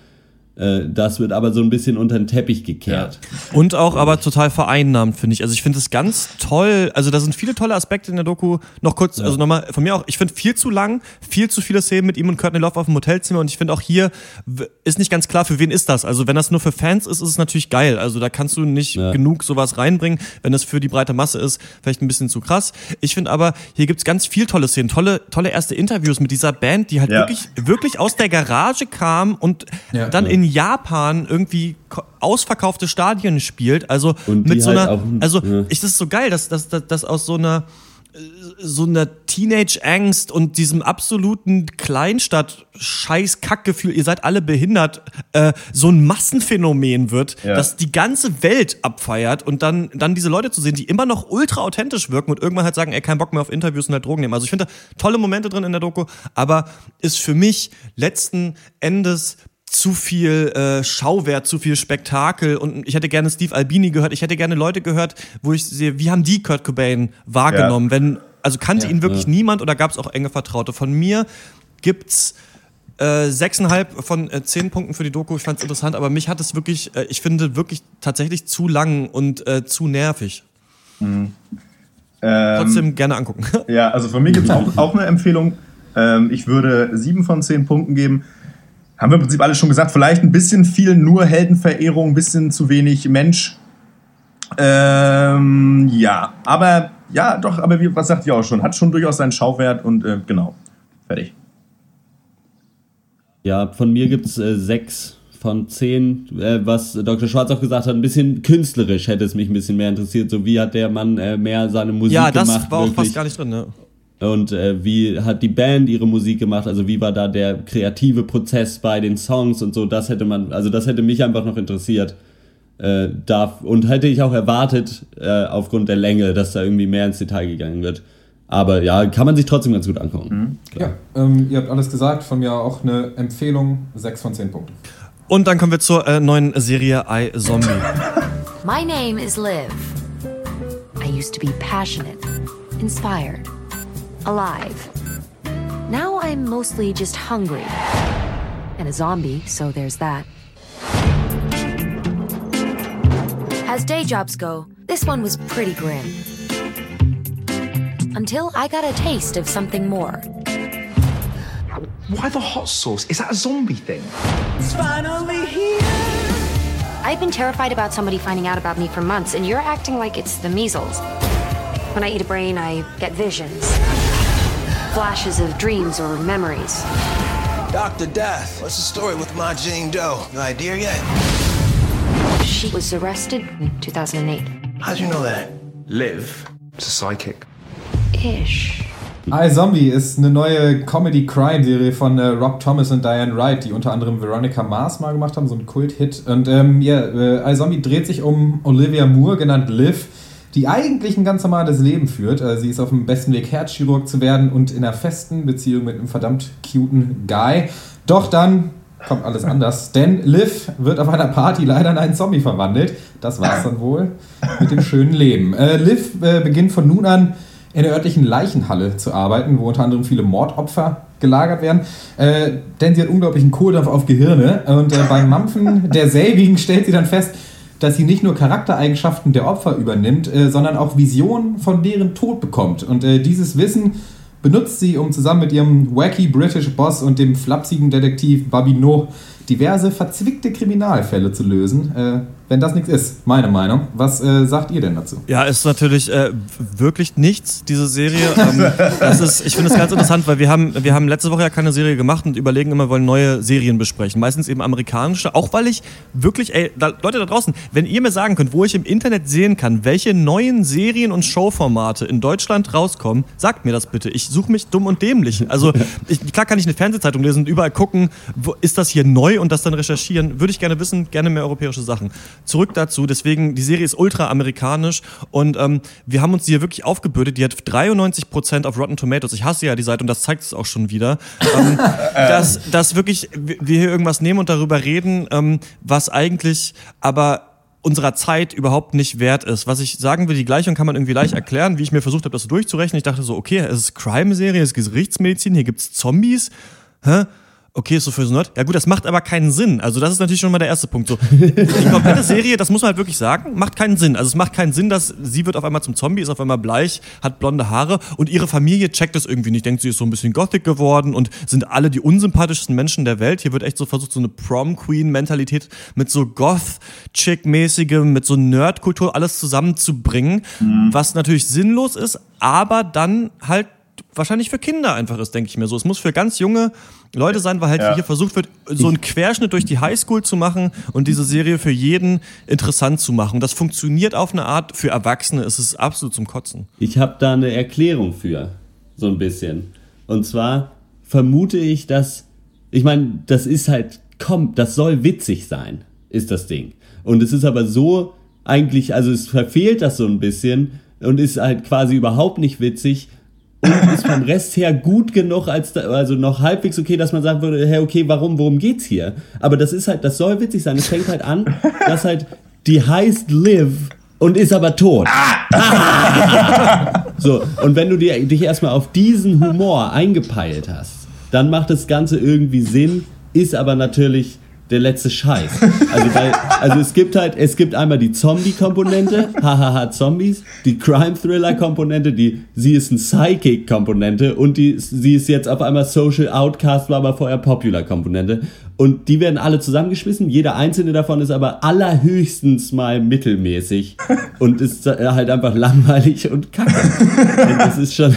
Äh, Das wird aber so ein bisschen unter den Teppich gekehrt. Und auch aber total vereinnahmt, finde ich. Also ich finde es ganz toll. Also da sind viele tolle Aspekte in der Doku. Noch kurz, also nochmal von mir auch, ich finde viel zu lang, viel zu viele Szenen mit ihm und Courtney Love auf dem Hotelzimmer. Und ich finde auch hier ist nicht ganz klar, für wen ist das. Also wenn das nur für Fans ist, ist es natürlich geil. Also da kannst du nicht genug sowas reinbringen. Wenn es für die breite Masse ist, vielleicht ein bisschen zu krass. Ich finde aber, hier gibt's ganz viel tolle Szenen, tolle, tolle erste Interviews mit dieser Band, die halt Ja. wirklich, wirklich aus der Garage kam und Ja. dann Ja. In Japan irgendwie ausverkaufte Stadien spielt. Also Und mit so halt einer, also ja. ich, das ist so geil, dass, dass, dass, dass aus so einer so einer Teenage-Angst und diesem absoluten Kleinstadt-Scheiß-Kackgefühl, ihr seid alle behindert, äh, so ein Massenphänomen wird, Ja. das die ganze Welt abfeiert und dann, dann diese Leute zu sehen, die immer noch ultra authentisch wirken und irgendwann halt sagen, ey, kein Bock mehr auf Interviews und halt Drogen nehmen. Also ich finde da tolle Momente drin in der Doku, aber ist für mich letzten Endes zu viel äh, Schauwert, zu viel Spektakel und ich hätte gerne Steve Albini gehört, ich hätte gerne Leute gehört, wo ich sehe, wie haben die Kurt Cobain wahrgenommen, wenn, also kannte ihn wirklich niemand oder gab es auch enge Vertraute? Von mir gibt's äh, sechseinhalb von äh, zehn Punkten für die Doku. Ich fand es interessant, aber mich hat es wirklich, äh, ich finde wirklich tatsächlich zu lang und äh, zu nervig. Ähm, Trotzdem gerne angucken. Ja, also von mir gibt es auch, auch eine Empfehlung. Ähm, ich würde sieben von zehn Punkten geben. Haben wir im Prinzip alles schon gesagt. Vielleicht ein bisschen viel nur Heldenverehrung, ein bisschen zu wenig Mensch. Ähm, ja, aber ja, doch, aber wie, was sagt ihr auch schon? Hat schon durchaus seinen Schauwert und äh, genau. Fertig. Ja, von mir gibt's äh, sechs von zehn, äh, was Dr. Schwarz auch gesagt hat, ein bisschen künstlerisch hätte es mich ein bisschen mehr interessiert. So wie hat der Mann äh, mehr seine Musik ja, das gemacht? war auch wirklich? fast gar nicht drin. Ne? Und äh, wie hat die Band ihre Musik gemacht? Also wie war da der kreative Prozess bei den Songs und so? Das hätte man, also das hätte mich einfach noch interessiert. Äh, darf, und hätte ich auch erwartet, äh, aufgrund der Länge, dass da irgendwie mehr ins Detail gegangen wird. Aber ja, kann man sich trotzdem ganz gut angucken. Ja, ähm, ihr habt alles gesagt. Von mir auch eine Empfehlung. Sechs von zehn Punkten. Und dann kommen wir zur äh, neuen Serie I Zombie. My name is Liv. I used to be passionate, inspired, alive. Now I'm mostly just hungry. And a zombie, so there's that. As day jobs go, this one was pretty grim. Until I got a taste of something more. Why the hot sauce? Is that a zombie thing? It's finally here. I've been terrified about somebody finding out about me for months, and you're acting like it's the measles. When I eat a brain, I get visions flashes of dreams or memories. Dr. Death, what's the story with my Jane Doe? No idea yet? She was arrested in 2008. How'd you know that? Liv. It's a psychic. Ish. I Zombie ist eine neue Comedy-Crime-Serie von äh, Rob Thomas und Diane Wright, die unter anderem Veronica Mars mal gemacht haben, so ein Kult-Hit. Und ähm, ja, äh, I Zombie dreht sich um Olivia Moore, genannt Liv, die eigentlich ein ganz normales Leben führt. Äh, sie ist auf dem besten Weg, Herzchirurg zu werden und in einer festen Beziehung mit einem verdammt cuten Guy. Doch dann kommt alles anders, denn Liv wird auf einer Party leider in einen Zombie verwandelt. Das war's dann wohl mit dem schönen Leben. Äh, Liv äh, beginnt von nun an in der örtlichen Leichenhalle zu arbeiten, wo unter anderem viele Mordopfer gelagert werden. Äh, denn sie hat unglaublichen Kohldampf auf Gehirne. Und äh, beim Mampfen der selbigen stellt sie dann fest, dass sie nicht nur Charaktereigenschaften der Opfer übernimmt, äh, sondern auch Visionen von deren Tod bekommt. Und äh, dieses Wissen benutzt sie, um zusammen mit ihrem wacky British Boss und dem flapsigen Detektiv Babino diverse verzwickte Kriminalfälle zu lösen. Äh, wenn das nichts ist, meine Meinung. Was äh, sagt ihr denn dazu? Ja, ist natürlich äh, wirklich nichts, diese Serie. Ähm, das ist, ich finde es ganz interessant, weil wir haben, wir haben letzte Woche ja keine Serie gemacht und überlegen immer, wir wollen neue Serien besprechen. Meistens eben amerikanische, auch weil ich wirklich, ey, da, Leute da draußen, wenn ihr mir sagen könnt, wo ich im Internet sehen kann, welche neuen Serien und Showformate in Deutschland rauskommen, sagt mir das bitte. Ich suche mich dumm und dämlich. Also ich, klar kann ich eine Fernsehzeitung lesen und überall gucken, wo, ist das hier neu und das dann recherchieren. Würde ich gerne wissen, gerne mehr europäische Sachen zurück dazu. Deswegen, die Serie ist ultra amerikanisch und ähm, wir haben uns die hier wirklich aufgebürdet. Die hat 93% auf Rotten Tomatoes. Ich hasse ja die Seite und das zeigt es auch schon wieder. ähm, dass, dass wirklich wir hier irgendwas nehmen und darüber reden, ähm, was eigentlich aber unserer Zeit überhaupt nicht wert ist. Was ich sagen will, die Gleichung kann man irgendwie leicht erklären, wie ich mir versucht habe, das so durchzurechnen. Ich dachte so, okay, es ist Crime-Serie, es ist Gerichtsmedizin, hier gibt's Zombies. Hä? Okay, ist so für so Nerd. Ja gut, das macht aber keinen Sinn. Also das ist natürlich schon mal der erste Punkt. So, die komplette Serie, das muss man halt wirklich sagen, macht keinen Sinn. Also es macht keinen Sinn, dass sie wird auf einmal zum Zombie, ist auf einmal bleich, hat blonde Haare und ihre Familie checkt das irgendwie nicht. Denkt, sie ist so ein bisschen gothic geworden und sind alle die unsympathischsten Menschen der Welt. Hier wird echt so versucht, so eine Prom-Queen-Mentalität mit so Goth-Chick-mäßigem, mit so Nerd-Kultur alles zusammenzubringen, mhm. was natürlich sinnlos ist, aber dann halt wahrscheinlich für Kinder einfach ist, denke ich mir so. Es muss für ganz junge Leute sein, weil halt ja. hier versucht wird, so einen Querschnitt durch die Highschool zu machen und diese Serie für jeden interessant zu machen. Das funktioniert auf eine Art, für Erwachsene ist es absolut zum Kotzen. Ich habe da eine Erklärung für, so ein bisschen. Und zwar vermute ich, dass, ich meine, das ist halt, komm, das soll witzig sein, ist das Ding. Und es ist aber so eigentlich, also es verfehlt das so ein bisschen und ist halt quasi überhaupt nicht witzig, und ist vom Rest her gut genug, als da, also noch halbwegs okay, dass man sagen würde, hey, okay, warum, worum geht's hier? Aber das ist halt, das soll witzig sein. Es fängt halt an, dass halt die heißt Liv und ist aber tot. Ah. so, und wenn du dir, dich erstmal auf diesen Humor eingepeilt hast, dann macht das Ganze irgendwie Sinn, ist aber natürlich der letzte Scheiß. Also, weil, also es gibt halt, es gibt einmal die Zombie-Komponente, hahaha Zombies, die Crime-Thriller-Komponente, die sie ist ein Psychic-Komponente und die, sie ist jetzt auf einmal Social Outcast, war aber vorher Popular-Komponente. Und die werden alle zusammengeschmissen. Jeder einzelne davon ist aber allerhöchstens mal mittelmäßig und ist halt einfach langweilig und kacke. Und das ist schon,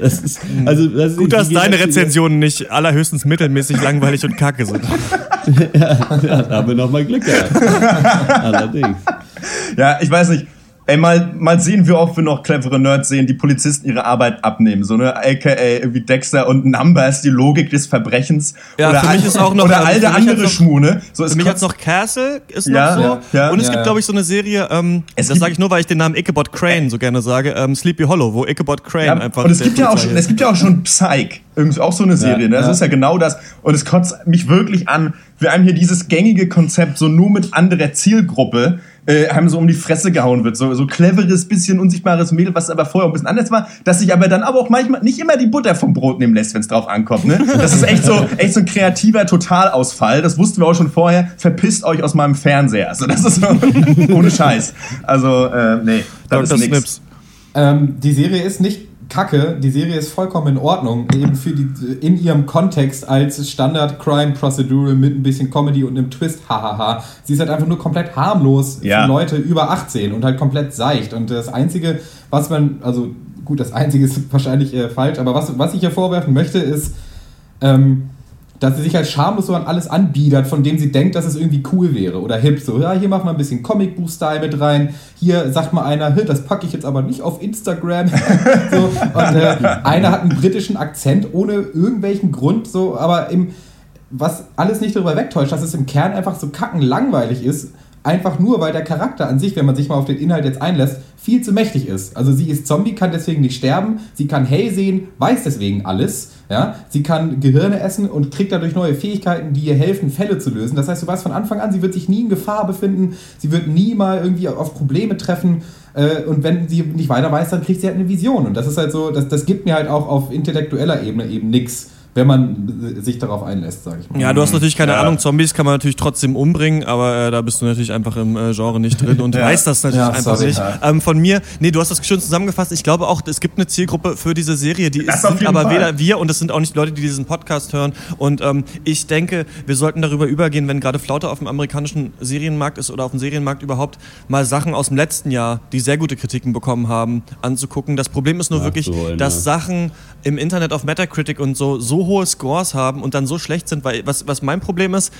das ist, also, das ist Gut, dass deine Rezensionen nicht allerhöchstens mittelmäßig langweilig und kacke sind. ja, ja, da haben wir nochmal Glück gehabt. Allerdings. Ja, ich weiß nicht. Ey, mal, mal sehen, wie oft wir noch clevere Nerds sehen, die Polizisten ihre Arbeit abnehmen. So, ne? AKA irgendwie Dexter und Numbers, die Logik des Verbrechens. Ja, oder für mich ist auch noch. Oder all der andere Schmune. So, für mich jetzt noch Castle ist ja, noch so. Ja, und es ja, gibt, glaube ich, so eine Serie, ähm, das sage ich nur, weil ich den Namen Ichabod Crane so gerne sage, ähm, Sleepy Hollow, wo Ichabod Crane einfach. Und es gibt ja auch schon, es gibt ja auch schon Psych. Irgendwie auch so eine Serie, ne? Das ist ja genau das. Und es kotzt mich wirklich an. Wir haben hier dieses gängige Konzept, so nur mit anderer Zielgruppe äh, einem so um die Fresse gehauen wird. So, so cleveres, bisschen unsichtbares Mädel, was aber vorher ein bisschen anders war, dass sich aber dann aber auch manchmal nicht immer die Butter vom Brot nehmen lässt, wenn es drauf ankommt. Ne? Das ist echt so, echt so ein kreativer Totalausfall. Das wussten wir auch schon vorher. Verpisst euch aus meinem Fernseher. Also das ist so, ohne Scheiß. Also, äh, nee, das Dr. ist nix. Ähm, die Serie ist nicht Kacke, die Serie ist vollkommen in Ordnung, eben für die, in ihrem Kontext als Standard Crime Procedural mit ein bisschen Comedy und einem Twist, hahaha. Sie ist halt einfach nur komplett harmlos ja. für Leute über 18 und halt komplett seicht. Und das Einzige, was man, also gut, das Einzige ist wahrscheinlich äh, falsch, aber was, was ich hier vorwerfen möchte, ist, ähm, dass sie sich halt schamlos so an alles anbiedert, von dem sie denkt, dass es irgendwie cool wäre oder hip. So, ja, hier machen wir ein bisschen Comicbuch-Style mit rein. Hier sagt mal einer, das packe ich jetzt aber nicht auf Instagram. so, und äh, einer hat einen britischen Akzent ohne irgendwelchen Grund, so, aber im, was alles nicht darüber wegtäuscht, dass es im Kern einfach so kacken langweilig ist einfach nur, weil der Charakter an sich, wenn man sich mal auf den Inhalt jetzt einlässt, viel zu mächtig ist. Also sie ist Zombie, kann deswegen nicht sterben, sie kann hell sehen, weiß deswegen alles. Ja? Sie kann Gehirne essen und kriegt dadurch neue Fähigkeiten, die ihr helfen, Fälle zu lösen. Das heißt, du weißt von Anfang an, sie wird sich nie in Gefahr befinden, sie wird nie mal irgendwie auf Probleme treffen. Äh, und wenn sie nicht weiter weiß, dann kriegt sie halt eine Vision. Und das ist halt so, das, das gibt mir halt auch auf intellektueller Ebene eben nichts wenn man sich darauf einlässt, sage ich mal. Ja, du hast natürlich keine Ja. Ahnung, Zombies kann man natürlich trotzdem umbringen, aber äh, da bist du natürlich einfach im äh, Genre nicht drin und Ja. weißt das natürlich Ja, einfach sorry. nicht. Ja. Ähm, von mir, nee, du hast das schön zusammengefasst. Ich glaube auch, es gibt eine Zielgruppe für diese Serie, die Das ist, aber Fall. weder wir und es sind auch nicht Leute, die diesen Podcast hören. Und ähm, ich denke, wir sollten darüber übergehen, wenn gerade Flaute auf dem amerikanischen Serienmarkt ist oder auf dem Serienmarkt überhaupt, mal Sachen aus dem letzten Jahr, die sehr gute Kritiken bekommen haben, anzugucken. Das Problem ist nur wirklich, Nachzuholen, dass. Sachen im Internet auf Metacritic und so so hohe Scores haben und dann so schlecht sind, weil was, was mein Problem ist,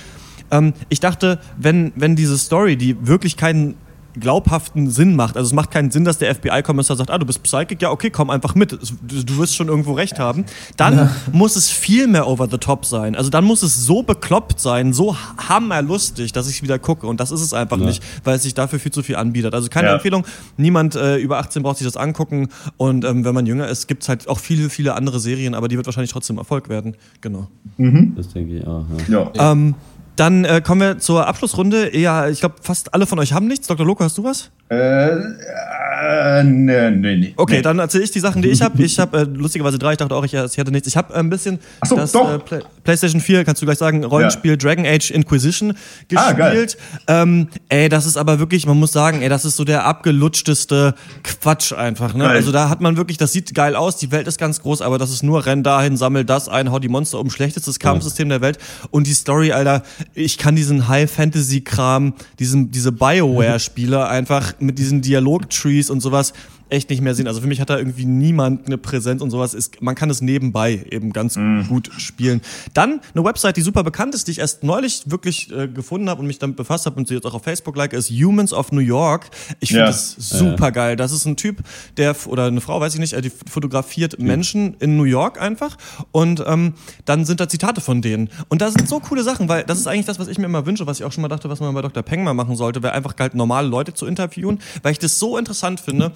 ähm, ich dachte, wenn, wenn diese Story, die wirklich keinen glaubhaften Sinn macht. Also es macht keinen Sinn, dass der FBI-Kommissar sagt, ah, du bist Psychic, ja, okay, komm einfach mit. Es- Du, wirst schon irgendwo recht haben. Dann muss es viel mehr over the top sein. Also dann muss es so bekloppt sein, so hammerlustig, dass ich wieder gucke. Und das ist es einfach Ja. nicht, weil es sich dafür viel zu viel anbietet. Also keine Ja. Empfehlung. Niemand äh, über 18 braucht sich das angucken. Und ähm, wenn man jünger ist, gibt es halt auch viele, viele andere Serien, aber die wird wahrscheinlich trotzdem Erfolg werden. Genau. Das denke ich auch. Ja. Ja. Ähm, dann äh, kommen wir zur Abschlussrunde. Ja, ich glaube, fast alle von euch haben nichts. Dr. Loco, hast du was? Äh, äh, nee, nee, nee. Okay, nee. dann erzähle ich die Sachen, die ich habe. Ich habe äh, lustigerweise drei, ich dachte auch, ich, ich hätte nichts. Ich habe äh, ein bisschen Ach so, das doch. äh, Play PlayStation 4, kannst du gleich sagen, Rollenspiel Dragon Age Inquisition Ah, geil. gespielt. ähm, ey, das ist aber wirklich, man muss sagen, ey, das ist so der abgelutschteste Quatsch einfach. Ne? Geil. Also da hat man wirklich, das sieht geil aus, die Welt ist ganz groß, aber das ist nur renn dahin, sammel das ein, hau die Monster um, schlechtestes Kampfsystem der Welt. Und die Story, Alter, ich kann diesen High-Fantasy-Kram, diese Bioware-Spiele einfach mit diesen Dialog-Trees und sowas echt nicht mehr sehen. Also für mich hat da irgendwie niemand eine Präsenz und sowas. Ist, man kann es nebenbei eben ganz gut spielen. Dann eine Website, die super bekannt ist, die ich erst neulich wirklich äh, gefunden habe und mich damit befasst habe und sie jetzt auch auf Facebook like, ist Humans of New York. Ich finde Ja. das super geil. Das ist ein Typ, der oder eine Frau, weiß ich nicht, äh, die fotografiert Menschen in New York einfach und ähm, dann sind da Zitate von denen. Und da sind so coole Sachen, weil das ist eigentlich das, was ich mir immer wünsche, was ich auch schon mal dachte, was man bei Dr. Peng mal machen sollte, wäre einfach halt normale Leute zu interviewen, weil ich das so interessant finde,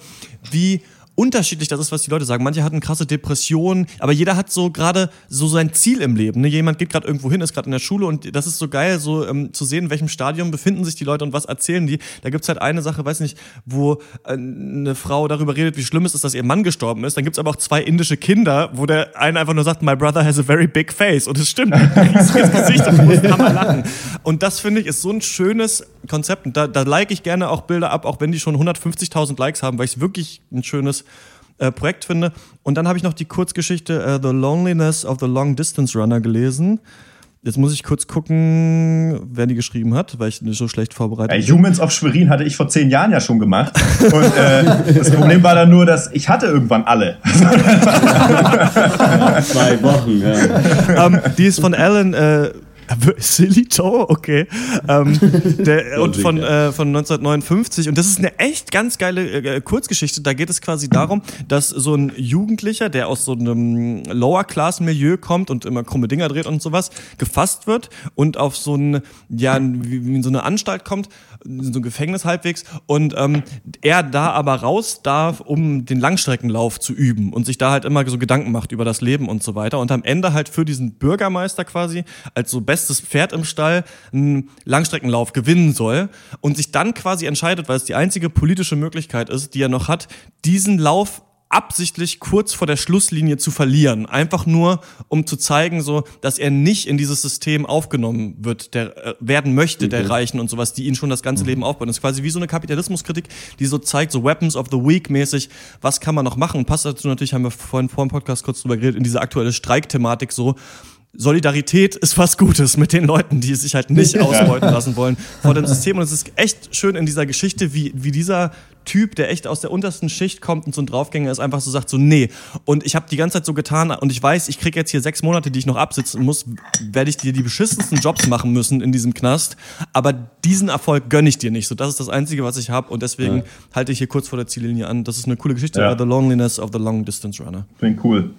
wie unterschiedlich das ist, was die Leute sagen. Manche hatten krasse Depressionen, aber jeder hat so gerade so sein Ziel im Leben. Ne? Jemand geht gerade irgendwo hin, ist gerade in der Schule und das ist so geil, so ähm, zu sehen, in welchem Stadium befinden sich die Leute und was erzählen die. Da gibt's halt eine Sache, weiß nicht, wo äh, eine Frau darüber redet, wie schlimm es ist, dass ihr Mann gestorben ist. Dann gibt's aber auch zwei indische Kinder, wo der eine einfach nur sagt, my brother has a very big face. Und es stimmt, ein riesiges Gesicht und du musst hammer lachen. Und das finde ich ist so ein schönes Konzept. Und da, da like ich gerne auch Bilder ab, auch wenn die schon 150.000 Likes haben, weil ich es wirklich ein schönes äh, Projekt finde. Und dann habe ich noch die Kurzgeschichte äh, The Loneliness of the Long Distance Runner gelesen. Jetzt muss ich kurz gucken, wer die geschrieben hat, weil ich nicht so schlecht vorbereitet Ey, Humans of Schwerin hatte ich vor zehn Jahren ja schon gemacht. Und äh, das Problem war dann nur, dass ich hatte irgendwann alle. Zwei Wochen, ja. ähm, die ist von Alan äh, Silly Toe, okay. Ähm, der, und von, äh, von 1959. Und das ist eine echt ganz geile äh, Kurzgeschichte. Da geht es quasi darum, dass so ein Jugendlicher, der aus so einem Lower-Class-Milieu kommt und immer krumme Dinger dreht und sowas, gefasst wird und auf so ein, ja, so eine Anstalt kommt, so ein Gefängnis halbwegs. Und ähm, er da aber raus darf, um den Langstreckenlauf zu üben und sich da halt immer so Gedanken macht über das Leben und so weiter. Und am Ende halt für diesen Bürgermeister quasi als so bestes Pferd im Stall einen Langstreckenlauf gewinnen soll und sich dann quasi entscheidet, weil es die einzige politische Möglichkeit ist, die er noch hat, diesen Lauf absichtlich kurz vor der Schlusslinie zu verlieren. Einfach nur, um zu zeigen, so, dass er nicht in dieses System aufgenommen wird, der äh, werden möchte, der Reichen und sowas, die ihn schon das ganze Leben aufbauen. Das ist quasi wie so eine Kapitalismuskritik, die so zeigt, so Weapons of the Week mäßig, was kann man noch machen? Passt dazu natürlich, haben wir vorhin vor dem Podcast kurz drüber geredet, in diese aktuelle Streikthematik so, Solidarität ist was Gutes mit den Leuten, die sich halt nicht ausbeuten lassen wollen vor dem System. Und es ist echt schön in dieser Geschichte, wie, wie dieser Typ, der echt aus der untersten Schicht kommt und so ein Draufgänger ist, einfach so sagt, so nee. Und ich habe die ganze Zeit so getan und ich weiß, ich krieg jetzt hier sechs Monate, die ich noch absitzen muss, werde ich dir die beschissensten Jobs machen müssen in diesem Knast. Aber diesen Erfolg gönne ich dir nicht. So, das ist das Einzige, was ich habe und deswegen Ja. halte ich hier kurz vor der Ziellinie an. Das ist eine coole Geschichte, Ja. The Loneliness of the Long Distance Runner. Klingt cool.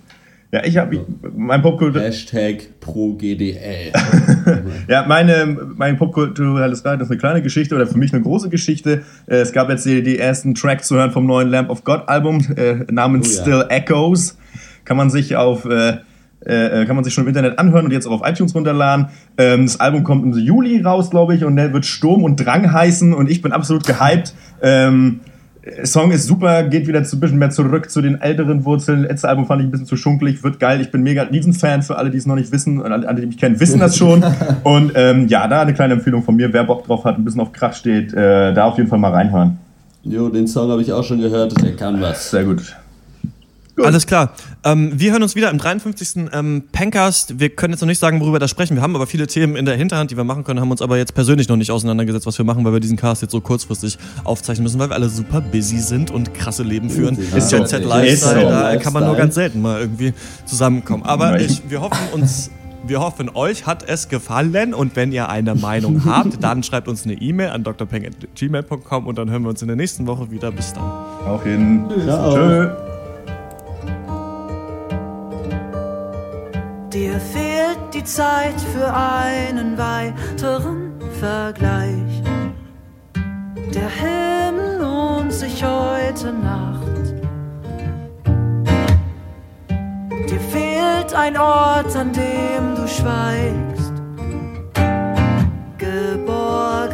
Ja, ich habe mein Popkultur. Hashtag pro GDL. Ja, meine, mein popkulturelles Rad ist eine kleine Geschichte oder für mich eine große Geschichte. Äh, Es gab jetzt die, die ersten Tracks zu hören vom neuen Lamp of God Album äh, namens Oh ja. Still Echoes. Kann man sich auf äh, äh, kann man sich schon im Internet anhören und jetzt auch auf iTunes runterladen. Ähm, das Album kommt im Juli raus, glaube ich, und der wird Sturm und Drang heißen und ich bin absolut gehypt. Ähm, Song ist super, geht wieder ein bisschen mehr zurück zu den älteren Wurzeln. Letztes Album fand ich ein bisschen zu schunkelig, wird geil. Ich bin mega Riesenfan für alle, die es noch nicht wissen und alle, die mich kennen, wissen das schon. und ähm, ja, da eine kleine Empfehlung von mir. Wer Bock drauf hat, ein bisschen auf Krach steht, äh, da auf jeden Fall mal reinhören. Jo, den Song habe ich auch schon gehört, der kann was. Sehr gut. Alles klar. Ähm, wir hören uns wieder im 53. Ähm, Pencast. Wir können jetzt noch nicht sagen, worüber wir da sprechen. Wir haben aber viele Themen in der Hinterhand, die wir machen können, haben uns aber jetzt persönlich noch nicht auseinandergesetzt, was wir machen, weil wir diesen Cast jetzt so kurzfristig aufzeichnen müssen, weil wir alle super busy sind und krasse Leben führen. Ist so. Jet Set Lifestyle, Ist da kann man nur ganz selten mal irgendwie zusammenkommen. Aber Ja, ich, wir hoffen uns. Wir hoffen, euch hat es gefallen und wenn ihr eine Meinung habt, dann schreibt uns eine E-Mail an drpeng.gmail.com und dann hören wir uns in der nächsten Woche wieder. Bis dann. Auch hin. Ciao. Dir fehlt die Zeit für einen weiteren Vergleich. Der Himmel lohnt sich heute Nacht. Dir fehlt ein Ort, an dem du schweigst. Geborgenheit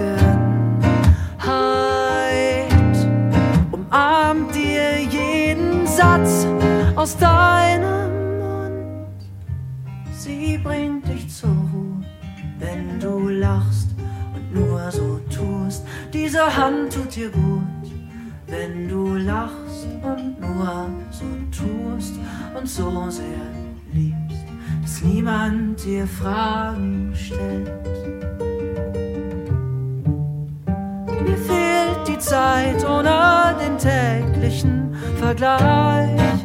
Tut dir gut, wenn du lachst und nur so tust und so sehr liebst, dass niemand dir Fragen stellt. Mir fehlt die Zeit ohne den täglichen Vergleich.